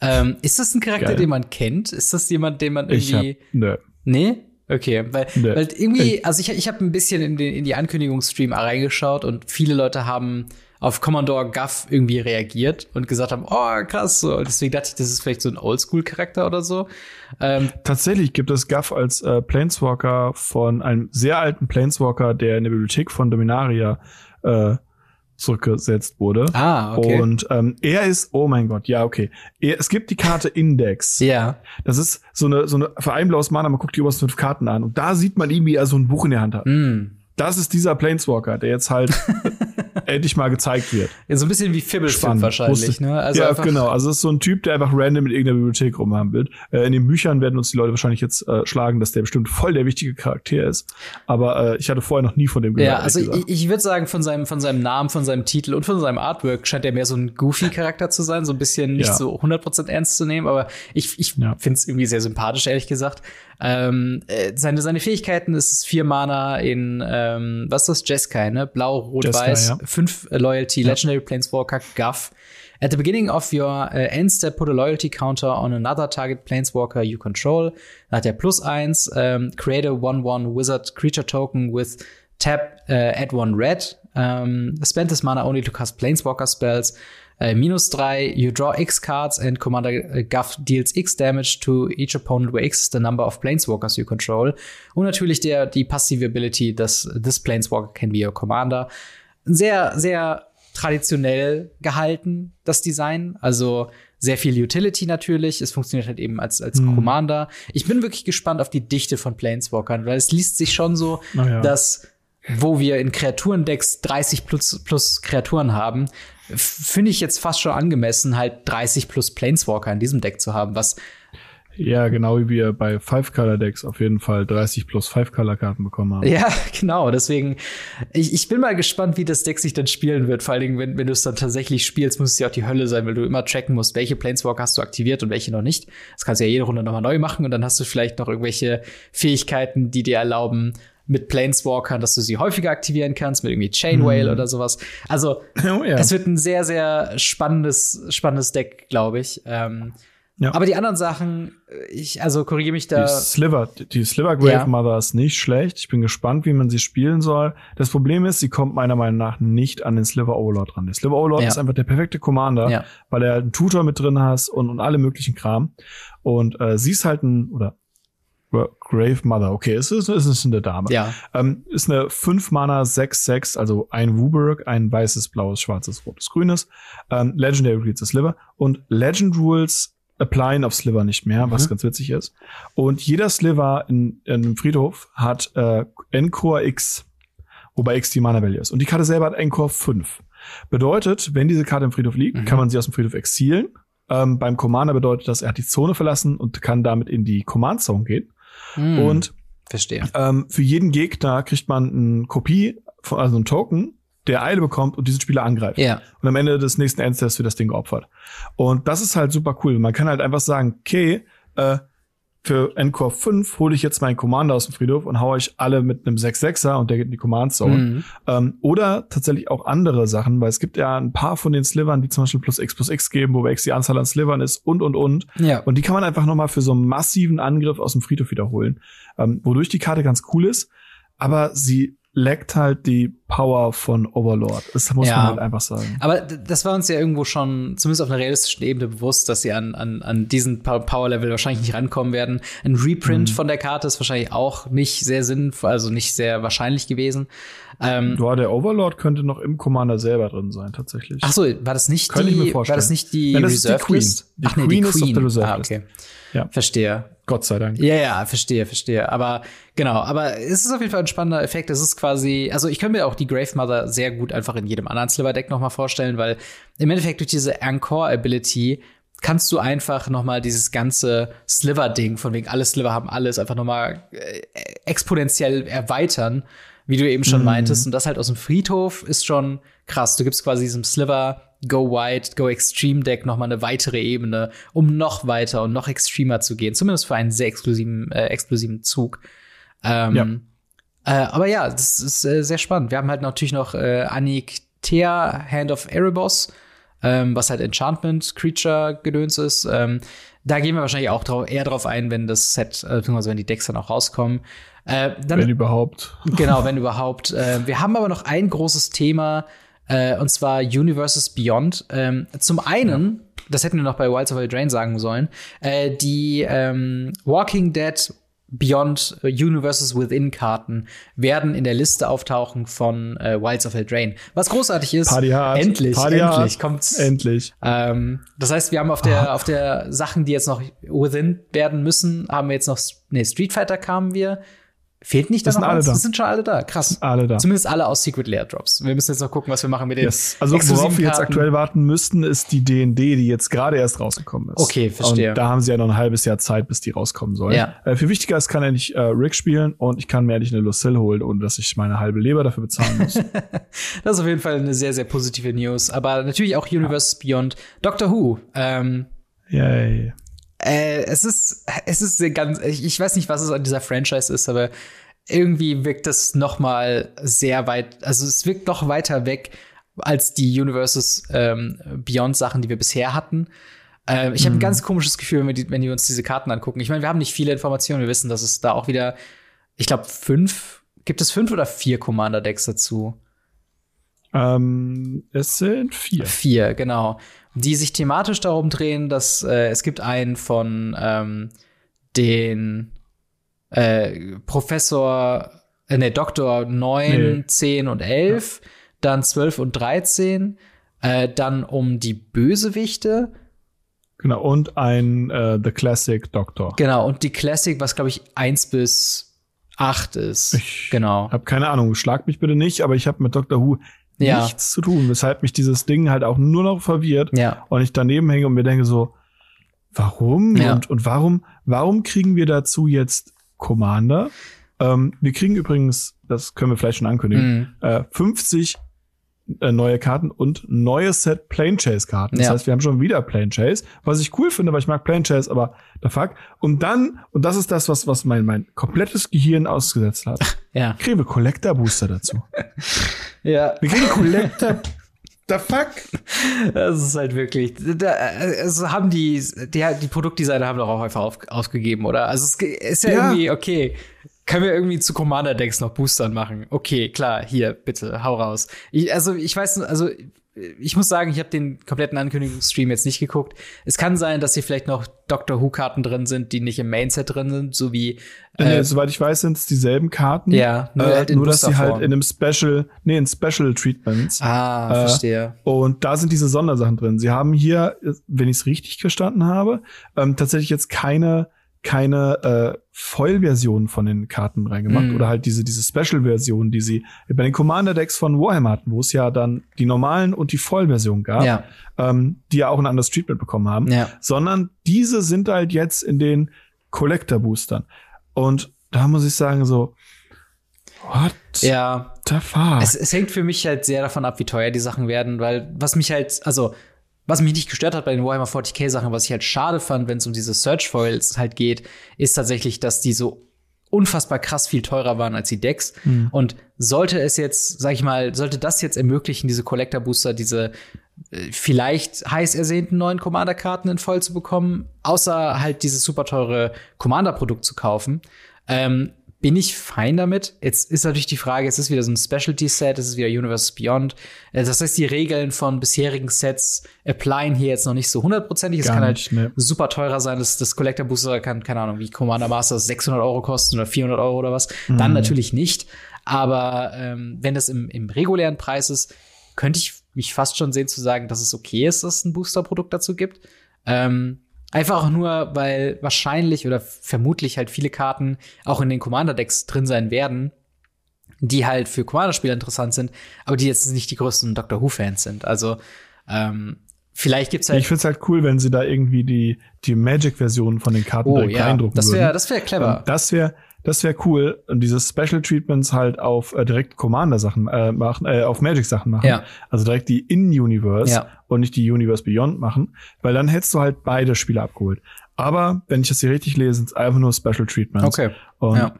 Ähm, ist das ein Charakter, Geil. den man kennt? Ist das jemand, den man irgendwie. Ich hab, nö. Nee? Okay, weil, nee. weil irgendwie, also ich, ich habe ein bisschen in, den, in die Ankündigungsstream reingeschaut und viele Leute haben auf Commodore Guff irgendwie reagiert und gesagt haben, oh krass, so. Und deswegen dachte ich, das ist vielleicht so ein Oldschool-Charakter oder so. Ähm, Tatsächlich gibt es Guff als äh, Planeswalker von einem sehr alten Planeswalker, der in der Bibliothek von Dominaria äh, zurückgesetzt wurde. Ah, okay. Und ähm, er ist, oh mein Gott, ja, okay. Er, es gibt die Karte *laughs* Index. ja. Das ist so eine, so eine, für ein blaues Mana, man guckt die obersten fünf Karten an und da sieht man ihn, wie er so ein Buch in der Hand hat. Mm. Das ist dieser Planeswalker, der jetzt halt *laughs* endlich mal gezeigt wird. Ja, so ein bisschen wie Fibblefilm wahrscheinlich, ne? Also ja, genau. Also es ist so ein Typ, der einfach random in irgendeiner Bibliothek rumhampelt. Äh, in den Büchern werden uns die Leute wahrscheinlich jetzt äh, schlagen, dass der bestimmt voll der wichtige Charakter ist. Aber äh, ich hatte vorher noch nie von dem gehört. Ja, also ich, ich würde sagen, von seinem, von seinem Namen, von seinem Titel und von seinem Artwork scheint er mehr so ein goofy Charakter zu sein, so ein bisschen nicht ja. so 100% ernst zu nehmen, aber ich, ich ja. finde es irgendwie sehr sympathisch, ehrlich gesagt. Ähm, äh, seine, seine Fähigkeiten ist vier Mana in, ähm, was ist das? Jeskai, ne? Blau, Rot, Jeskai, Weiß, ja. fünf äh, Loyalty, ja. Legendary Planeswalker, Guff. At the beginning of your uh, end step, put a loyalty counter on another target planeswalker you control. Da hat er plus eins. Um, create a 1-1 wizard creature token with tap uh, add one red. Um, spend this mana only to cast planeswalker spells. Uh, minus 3, you draw X cards and Commander uh, Guff deals X damage to each opponent where X is the number of Planeswalkers you control. Und natürlich der, die passive Ability, dass this Planeswalker can be your Commander. Sehr, sehr traditionell gehalten, das Design. Also sehr viel Utility natürlich. Es funktioniert halt eben als, als hm. Commander. Ich bin wirklich gespannt auf die Dichte von Planeswalkern, weil es liest sich schon so, ja. dass wo wir in Kreaturendecks 30 plus, plus Kreaturen haben, finde ich jetzt fast schon angemessen, halt 30 plus Planeswalker in diesem Deck zu haben, was ja, genau wie wir bei Five-Color-Decks auf jeden Fall 30 plus Five-Color-Karten bekommen haben. Ja, *laughs* genau. Deswegen, ich, ich bin mal gespannt, wie das Deck sich dann spielen wird. Vor allen Dingen, wenn, wenn du es dann tatsächlich spielst, muss es ja auch die Hölle sein, weil du immer tracken musst, welche Planeswalker hast du aktiviert und welche noch nicht. Das kannst du ja jede Runde nochmal neu machen und dann hast du vielleicht noch irgendwelche Fähigkeiten, die dir erlauben, mit Planeswalkern, dass du sie häufiger aktivieren kannst, mit irgendwie Chain Whale mhm. oder sowas. Also, *laughs* oh, ja. es wird ein sehr, sehr spannendes, spannendes Deck, glaube ich. Ähm, ja. Aber die anderen Sachen, ich, also korrigiere mich da. Die Sliver, die Sliver Grave ja. Mother ist nicht schlecht. Ich bin gespannt, wie man sie spielen soll. Das Problem ist, sie kommt meiner Meinung nach nicht an den Sliver Overlord ran. Der Sliver Overlord ja. ist einfach der perfekte Commander, weil er einen Tutor mit drin hast und, und alle möglichen Kram. Und äh, sie ist halt ein, oder Grave Mother, okay, es ist, es ist eine Dame. Ja. Ähm, ist eine 5 Mana 6-6, also ein Wooburg, ein weißes, blaues, schwarzes, rotes, grünes. Ähm, Legendary Reads the Sliver und Legend Rules applyen auf Sliver nicht mehr, was mhm. ganz witzig ist. Und jeder Sliver in, in einem Friedhof hat äh, Encore X, wobei X die Mana Value ist. Und die Karte selber hat Encore 5. Bedeutet, wenn diese Karte im Friedhof liegt, mhm. kann man sie aus dem Friedhof exilen. Ähm, beim Commander bedeutet das, er hat die Zone verlassen und kann damit in die Command Zone gehen. Hm, und verstehe. Ähm, für jeden Gegner kriegt man eine Kopie, von, also einen Token, der Eile bekommt und diesen Spieler angreift. Ja. Und am Ende des nächsten Endsteps wird das Ding geopfert. Und das ist halt super cool. Man kann halt einfach sagen, okay, äh, für Encore 5 hole ich jetzt meinen Commander aus dem Friedhof und haue ich alle mit einem 6-6er und der geht in die Command Zone. Mhm. Ähm, oder tatsächlich auch andere Sachen, weil es gibt ja ein paar von den Slivern, die zum Beispiel plus X plus X geben, wo X die Anzahl an Slivern ist und und und. Ja. Und die kann man einfach nochmal für so einen massiven Angriff aus dem Friedhof wiederholen. Ähm, wodurch die Karte ganz cool ist, aber sie leckt halt die Power von Overlord. Das muss ja. man halt einfach sagen. Aber das war uns ja irgendwo schon, zumindest auf einer realistischen Ebene, bewusst, dass sie an, an, an diesen Power-Level wahrscheinlich nicht rankommen werden. Ein Reprint mhm. von der Karte ist wahrscheinlich auch nicht sehr sinnvoll, also nicht sehr wahrscheinlich gewesen. Ähm, ja, der Overlord könnte noch im Commander selber drin sein, tatsächlich. Ach so, war das nicht Könnte die, war das nicht die Nein, das Reserve die Queen. List? Die Ach nee, Queen die Queen. Ist auf der Reserve ah, okay. Ja. Verstehe. Gott sei Dank. Ja, ja, verstehe, verstehe. Aber genau, aber es ist auf jeden Fall ein spannender Effekt. Es ist quasi, also ich könnte mir auch die Grave Mother sehr gut einfach in jedem anderen Sliver-Deck nochmal vorstellen, weil im Endeffekt durch diese Encore-Ability kannst du einfach noch mal dieses ganze Sliver-Ding, von wegen alle Sliver haben alles, einfach noch mal äh, exponentiell erweitern, wie du eben schon mhm. meintest. Und das halt aus dem Friedhof ist schon krass. Du gibst quasi diesem Sliver Go Wide, Go Extreme Deck noch mal eine weitere Ebene, um noch weiter und noch extremer zu gehen. Zumindest für einen sehr exklusiven, äh, exklusiven Zug. Ähm, ja. Äh, aber ja, das ist äh, sehr spannend. Wir haben halt natürlich noch äh, Anik Thea, Hand of Erebos, ähm, was halt Enchantment Creature Gedöns ist. Ähm, da gehen wir wahrscheinlich auch drauf, eher drauf ein, wenn das Set, äh, beziehungsweise wenn die Decks dann auch rauskommen. Äh, dann, wenn überhaupt. *laughs* Genau, wenn überhaupt. Äh, wir haben aber noch ein großes Thema, äh, und zwar Universes Beyond. Ähm, zum einen, das hätten wir noch bei Wilds of Eldraine sagen sollen, äh, die ähm, Walking Dead Beyond äh, Universes Within Karten werden in der Liste auftauchen von äh, Wilds of Eldraine. Was großartig ist, Party hard. endlich, Party endlich hard. kommt's. Endlich. Ähm, das heißt, wir haben auf der, auf der Sachen, die jetzt noch Within werden müssen, haben wir jetzt noch, nee, Street Fighter kamen wir, Fehlt nicht da das noch alle was? da. Das sind schon alle da. Krass. Alle da. Zumindest alle aus Secret Lair Drops. Wir müssen jetzt noch gucken, was wir machen mit den yes. Also worauf wir jetzt aktuell warten müssten, ist die D&D, die jetzt gerade erst rausgekommen ist. Okay, verstehe. Und da haben sie ja noch ein halbes Jahr Zeit, bis die rauskommen soll. Ja. Äh, viel wichtiger ist, kann endlich äh, Rick spielen und ich kann mir endlich eine Lucille holen, ohne dass ich meine halbe Leber dafür bezahlen muss. *laughs* das ist auf jeden Fall eine sehr, sehr positive News. Aber natürlich auch Universe ja. Beyond. Doctor Who. Ähm, Yay. Äh, es ist, es ist sehr ganz, ich, ich weiß nicht, was es an dieser Franchise ist, aber irgendwie wirkt das noch mal sehr weit, also es wirkt noch weiter weg als die Universes ähm, Beyond Sachen, die wir bisher hatten. Äh, ich habe ein ganz komisches Gefühl, wenn wir, die, wenn wir uns diese Karten angucken. Ich meine, wir haben nicht viele Informationen. Wir wissen, dass es da auch wieder, ich glaube, fünf, gibt es fünf oder vier Commander Decks dazu? Ähm, es sind vier. Vier, genau. Die sich thematisch darum drehen, dass äh, es gibt einen von ähm, den äh, Professor, äh, ne, Doktor 9, nee. 10 und 11, ja. dann 12 und 13, äh, dann um die Bösewichte. Genau, und ein äh, The Classic Doctor. Genau, und die Classic, was glaube ich 1 bis 8 ist. Ich genau. Hab keine Ahnung, schlag mich bitte nicht, aber ich habe mit Doctor Who ja. nichts zu tun, weshalb mich dieses Ding halt auch nur noch verwirrt ja. und ich daneben hänge und mir denke so, warum Ja. und, und warum, warum kriegen wir dazu jetzt Commander? Ähm, wir kriegen übrigens, das können wir vielleicht schon ankündigen, Mhm. äh, 50 äh, neue Karten und neues Set Plane Chase Karten. Das Ja. heißt, wir haben schon wieder Plane Chase, was ich cool finde, weil ich mag Plane Chase, aber the fuck. Und dann, und das ist das, was, was mein, mein komplettes Gehirn ausgesetzt hat, *laughs* Ja. kriegen wir Collector Booster dazu. *laughs* Ja. Wir kriegen Collector. *laughs* the fuck? Das ist halt wirklich. Da, also haben die, die, die Produktdesigner haben doch auch einfach auf, aufgegeben, oder? Also es ist ja, Ja. irgendwie, okay, können wir irgendwie zu Commander-Decks noch Boostern machen? Okay, klar, hier, bitte, hau raus. Ich, also ich weiß, also ich muss sagen, ich habe den kompletten Ankündigungsstream jetzt nicht geguckt. Es kann sein, dass hier vielleicht noch Doctor Who-Karten drin sind, die nicht im Mainset drin sind, so wie Äh, äh, soweit ich weiß, sind es dieselben Karten. Ja, nur nur, halt äh, in nur dass sie halt in einem Special, nee, in Special Treatments. Ah, Äh, verstehe. Und da sind diese Sondersachen drin. Sie haben hier, äh, wenn ich es richtig verstanden habe, ähm, tatsächlich jetzt keine keine äh, Vollversion von den Karten reingemacht Mhm. oder halt diese diese Special-Version, die sie bei den Commander-Decks von Warhammer hatten, wo es ja dann die normalen und die Vollversion gab, Ja, ähm, die ja auch ein anderes Treatment bekommen haben, ja. sondern diese sind halt jetzt in den Collector-Boostern. Und da muss ich sagen so, what Ja, the fuck? Es, es hängt für mich halt sehr davon ab, wie teuer die Sachen werden, weil was mich halt, also was mich nicht gestört hat bei den Warhammer 40k Sachen, was ich halt schade fand, wenn es um diese Search Foils halt geht, ist tatsächlich, dass die so unfassbar krass viel teurer waren als die Decks. Hm. Und sollte es jetzt, sag ich mal, sollte das jetzt ermöglichen, diese Collector Booster, diese äh, vielleicht heiß ersehnten neuen Commander-Karten in voll zu bekommen, außer halt dieses super teure Commander-Produkt zu kaufen, ähm, bin ich fein damit. Jetzt ist natürlich die Frage, es ist wieder so ein Specialty-Set, es ist wieder Universe Beyond. Äh, Das heißt, die Regeln von bisherigen Sets applyen hier jetzt noch nicht so hundertprozentig. Es kann halt ne. super teurer sein. Das, das Collector Booster kann, keine Ahnung, wie Commander Masters 600 Euro kosten oder 400 Euro oder was. Dann Mhm. natürlich nicht. Aber ähm, wenn das im, im regulären Preis ist, könnte ich mich fast schon sehen zu sagen, dass es okay ist, dass es ein Booster-Produkt dazu gibt. Ähm, einfach auch nur, weil wahrscheinlich oder vermutlich halt viele Karten auch in den Commander-Decks drin sein werden, die halt für Commander-Spieler interessant sind, aber die jetzt nicht die größten Doctor Who-Fans sind. Also ähm, vielleicht gibt's halt Ich find's halt cool, wenn sie da irgendwie die, die Magic-Version von den Karten Oh ja, reindrucken das wäre würden. das wäre clever. Das wäre das wäre cool. Diese Special Treatments halt auf äh, direkt Commander-Sachen äh, machen, äh, auf Magic-Sachen machen. Ja. Also direkt die In-Universe Ja. und nicht die Universe Beyond machen, weil dann hättest du halt beide Spiele abgeholt. Aber wenn ich das hier richtig lese, sind es einfach nur Special Treatments. Okay. Und Ja.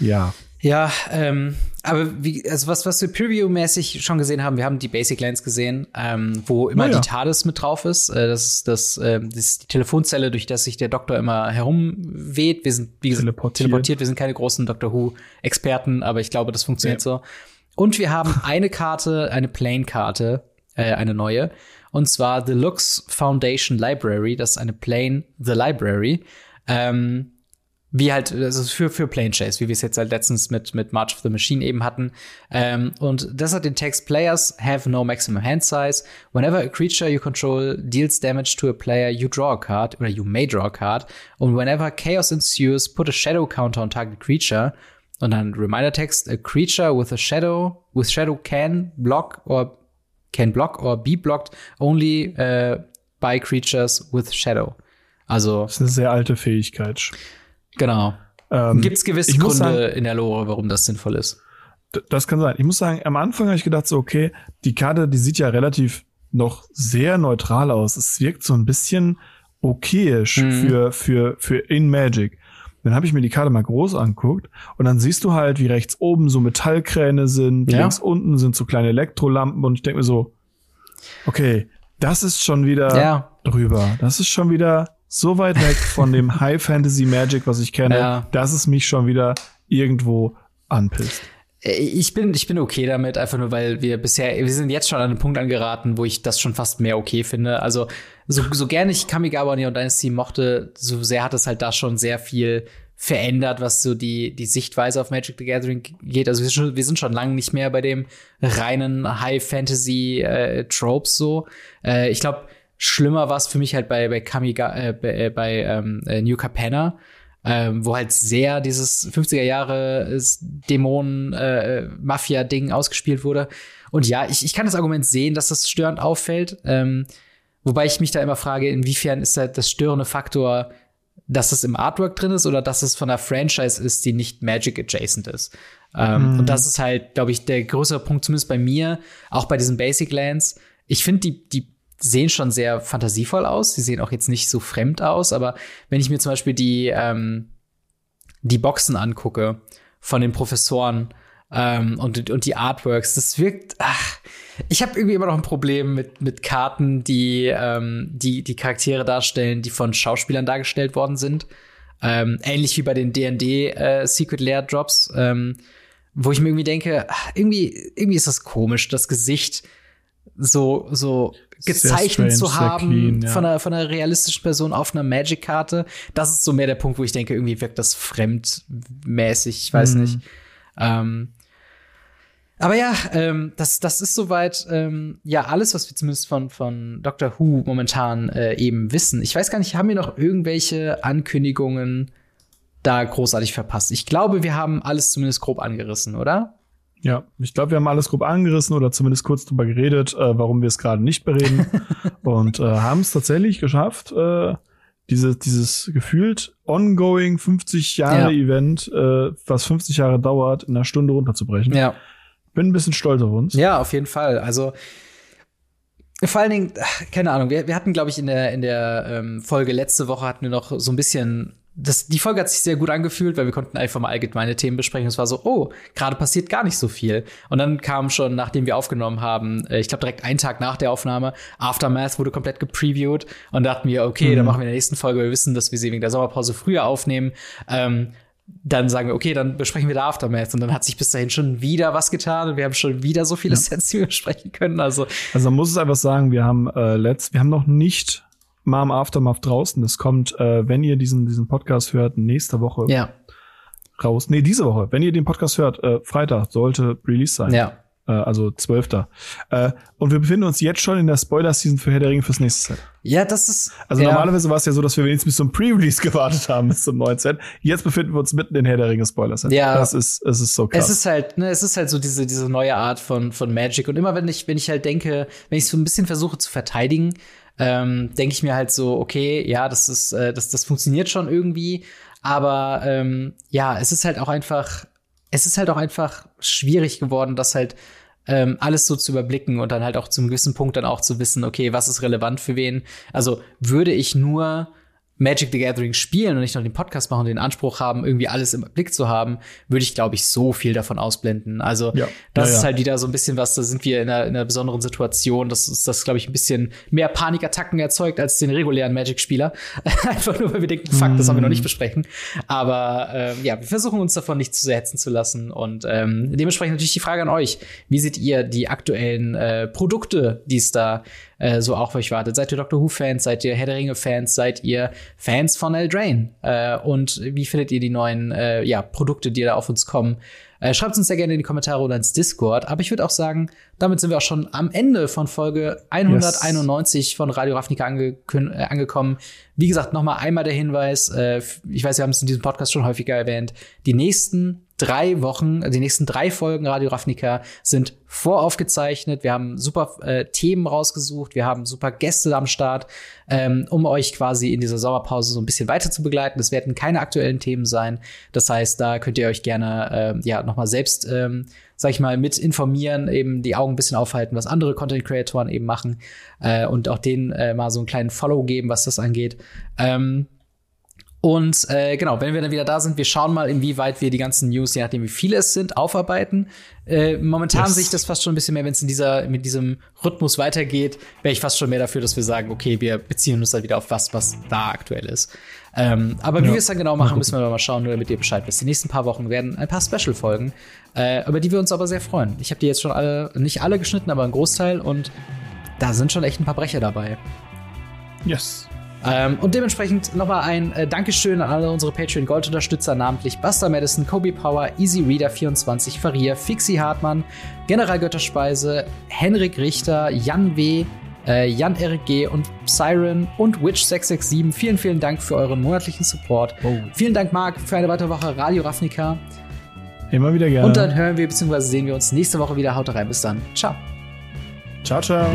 ja. Ja, ähm, aber wie, also was, was wir Preview-mäßig schon gesehen haben, wir haben die Basic Lands gesehen, ähm, wo immer oh ja. die TARDIS mit drauf ist. Äh, das ist das, äh, das ist die Telefonzelle, durch das sich der Doktor immer herumweht. Wir sind, wie gesagt, teleportiert. teleportiert. Wir sind keine großen Doctor Who-Experten, aber ich glaube, das funktioniert ja. so. Und wir haben eine Karte, eine Plane-Karte, äh, eine neue. Und zwar The Lux Foundation Library. Das ist eine Plane The Library. Ähm, wie halt, also für, für Plane Chase, wie wir es jetzt halt letztens mit, mit March of the Machine eben hatten. Ähm, und das hat den Text, Players have no maximum hand size. Whenever a creature you control deals damage to a player, you draw a card, oder you may draw a card. Und whenever chaos ensues, put a shadow counter on target creature. Und dann Reminder Text, a creature with a shadow, with shadow can block or can block or be blocked only uh, by creatures with shadow. Also. Das ist eine sehr alte Fähigkeit. Genau. Ähm, Gibt es gewisse Gründe sagen, in der Lore, warum das sinnvoll ist? Das kann sein. Ich muss sagen, am Anfang habe ich gedacht, so, okay, die Karte, die sieht ja relativ noch sehr neutral aus. Es wirkt so ein bisschen okayisch mhm. für, für, für in Magic. Dann habe ich mir die Karte mal groß anguckt und dann siehst du halt, wie rechts oben so Metallkräne sind, ja. links unten sind so kleine Elektrolampen und ich denke mir so, okay, das ist schon wieder ja. drüber. Das ist schon wieder so weit weg von dem *laughs* High Fantasy Magic, was ich kenne, ja. dass es mich schon wieder irgendwo anpisst. Äh, ich bin, ich bin okay damit, einfach nur, weil wir bisher, wir sind jetzt schon an einem Punkt angeraten, wo ich das schon fast mehr okay finde. Also, so, so gerne ich Kamigawa und Dynasty mochte, so sehr hat es halt da schon sehr viel verändert, was so die, die Sichtweise auf Magic the Gathering geht. Also wir sind schon, wir sind schon lange nicht mehr bei dem reinen High Fantasy äh, Tropes so. Äh, ich glaube, Schlimmer war es für mich halt bei, bei Kamiga, äh, bei, äh, bei ähm, äh, New Capenna, ähm, wo halt sehr dieses 50er Jahre Dämonen-Mafia-Ding äh, ausgespielt wurde. Und ja, ich, ich kann das Argument sehen, dass das störend auffällt. Ähm, wobei ich mich da immer frage, inwiefern ist halt das störende Faktor, dass es im Artwork drin ist oder dass es von einer Franchise ist, die nicht Magic adjacent ist. Ähm, mhm. Und das ist halt, glaube ich, der größere Punkt, zumindest bei mir, auch bei diesen Basic Lands. Ich finde die, die sehen schon sehr fantasievoll aus. Sie sehen auch jetzt nicht so fremd aus, aber wenn ich mir zum Beispiel die, ähm, die Boxen angucke von den Professoren ähm, und, und die Artworks, das wirkt. Ach, ich habe irgendwie immer noch ein Problem mit, mit Karten, die, ähm, die die Charaktere darstellen, die von Schauspielern dargestellt worden sind. Ähm, ähnlich wie bei den D&D äh, Secret Lair Drops, ähm, wo ich mir irgendwie denke, ach, irgendwie irgendwie ist das komisch, das Gesicht so so gezeichnet zu haben clean, ja. von, einer, von einer realistischen Person auf einer Magic-Karte. Das ist so mehr der Punkt, wo ich denke, irgendwie wirkt das fremdmäßig, ich weiß mhm. nicht. Ähm, aber ja, ähm, das, das ist soweit ähm, ja alles, was wir zumindest von, von Doctor Who momentan äh, eben wissen. Ich weiß gar nicht, haben wir noch irgendwelche Ankündigungen da großartig verpasst? Ich glaube, wir haben alles zumindest grob angerissen, oder? Ja, ich glaube, wir haben alles grob angerissen oder zumindest kurz drüber geredet, äh, warum wir es gerade nicht bereden. *laughs* und äh, haben es tatsächlich geschafft, äh, diese, dieses gefühlt ongoing 50 Jahre ja. Event, äh, was 50 Jahre dauert, in einer Stunde runterzubrechen. Ja. Bin ein bisschen stolz auf uns. Ja, auf jeden Fall. Also vor allen Dingen, keine Ahnung, wir, wir hatten, glaube ich, in der, in der ähm, Folge letzte Woche hatten wir noch so ein bisschen das, die Folge hat sich sehr gut angefühlt, weil wir konnten einfach mal allgemeine Themen besprechen. Es war so, oh, gerade passiert gar nicht so viel. Und dann kam schon, nachdem wir aufgenommen haben, äh, ich glaube direkt einen Tag nach der Aufnahme, Aftermath wurde komplett gepreviewt und dachten wir, okay, mhm. dann machen wir in der nächsten Folge. Wir wissen, dass wir sie wegen der Sommerpause früher aufnehmen. Ähm, dann sagen wir, okay, dann besprechen wir da Aftermath. Und dann hat sich bis dahin schon wieder was getan und wir haben schon wieder so viele ja. Sets, die wir besprechen können. Also, also man muss es einfach sagen, wir haben äh, letzt, wir haben noch nicht Mom Aftermath draußen. Das kommt, äh, wenn ihr diesen, diesen Podcast hört, nächste Woche ja. raus. Nee, diese Woche. Wenn ihr den Podcast hört, äh, Freitag sollte Release sein. Ja. Äh, also 12. Äh, und wir befinden uns jetzt schon in der Spoiler-Season für Herr der Ringe fürs nächste Set. Ja, das ist. Also ja. normalerweise war es ja so, dass wir wenigstens bis zum Pre-Release *laughs* gewartet haben, bis zum neuen Set. Jetzt befinden wir uns mitten in Herr der Ringe Spoiler-Set. Ja. Das ist, es ist so krass. Es ist halt, ne, es ist halt so diese, diese neue Art von, von Magic. Und immer wenn ich, wenn ich halt denke, wenn ich so ein bisschen versuche zu verteidigen, ähm, denke ich mir halt so, okay, ja, das ist, äh, das, das funktioniert schon irgendwie, aber ähm, ja, es ist halt auch einfach, es ist halt auch einfach schwierig geworden, das halt ähm, alles so zu überblicken und dann halt auch zum gewissen Punkt dann auch zu wissen, okay, was ist relevant für wen. Also würde ich nur Magic the Gathering spielen und nicht noch den Podcast machen und den Anspruch haben, irgendwie alles im Blick zu haben, würde ich, glaube ich, so viel davon ausblenden. Also ja. das ja, ist halt wieder so ein bisschen was, da sind wir in einer, in einer besonderen Situation, dass uns das, glaube ich, ein bisschen mehr Panikattacken erzeugt als den regulären Magic-Spieler. *laughs* Einfach nur, weil wir denken, fuck, das haben wir noch nicht mhm. besprechen. Aber ähm, ja, wir versuchen uns davon nicht zu sehr hetzen zu lassen. Und ähm, dementsprechend natürlich die Frage an euch. Wie seht ihr die aktuellen äh, Produkte, die es da äh, so auch für euch wartet. Seid ihr Doctor Who-Fans? Seid ihr Herr der Ringe-Fans? Seid ihr Fans von Eldraine? Äh, und wie findet ihr die neuen äh, ja, Produkte, die da auf uns kommen? Äh, schreibt uns sehr gerne in die Kommentare oder ins Discord. Aber ich würde auch sagen, damit sind wir auch schon am Ende von Folge 191 yes. von Radio Ravnica ange äh, angekommen. Wie gesagt, noch mal einmal der Hinweis. Äh, ich weiß, wir haben es in diesem Podcast schon häufiger erwähnt. Die nächsten drei Wochen, die nächsten drei Folgen Radio Ravnica sind voraufgezeichnet. Wir haben super äh, Themen rausgesucht, wir haben super Gäste am Start, ähm, um euch quasi in dieser Sommerpause so ein bisschen weiter zu begleiten. Das werden keine aktuellen Themen sein. Das heißt, da könnt ihr euch gerne äh, ja noch mal selbst, ähm, sag ich mal, mit informieren, eben die Augen ein bisschen aufhalten, was andere Content Creatoren eben machen äh, und auch denen äh, mal so einen kleinen Follow geben, was das angeht. Ähm, und äh, genau, wenn wir dann wieder da sind, wir schauen mal, inwieweit wir die ganzen News, je nachdem wie viele es sind, aufarbeiten. Äh, momentan yes. sehe ich das fast schon ein bisschen mehr, wenn es in dieser mit diesem Rhythmus weitergeht, wäre ich fast schon mehr dafür, dass wir sagen, okay, wir beziehen uns dann wieder auf was, was da aktuell ist. Ähm, aber wie ja. wir es dann genau machen, müssen wir mal schauen, nur damit ihr Bescheid wisst. Die nächsten paar Wochen werden ein paar Special-Folgen, äh, über die wir uns aber sehr freuen. Ich habe die jetzt schon alle, nicht alle geschnitten, aber ein Großteil und da sind schon echt ein paar Brecher dabei. Yes. Ähm, und dementsprechend nochmal ein äh, Dankeschön an alle unsere Patreon Gold-Unterstützer, namentlich Buster Madison, Kobe Power, Easy Reader 24, Faria, Fixie Hartmann, General Götterspeise, Henrik Richter, Jan W., äh, Jan Erik G. und Siren und Witch667. Vielen, vielen Dank für euren monatlichen Support. Oh. Vielen Dank, Marc, für eine weitere Woche Radio Ravnica. Immer wieder gerne. Und dann hören wir bzw. sehen wir uns nächste Woche wieder. Haut rein, bis dann. Ciao. Ciao, ciao.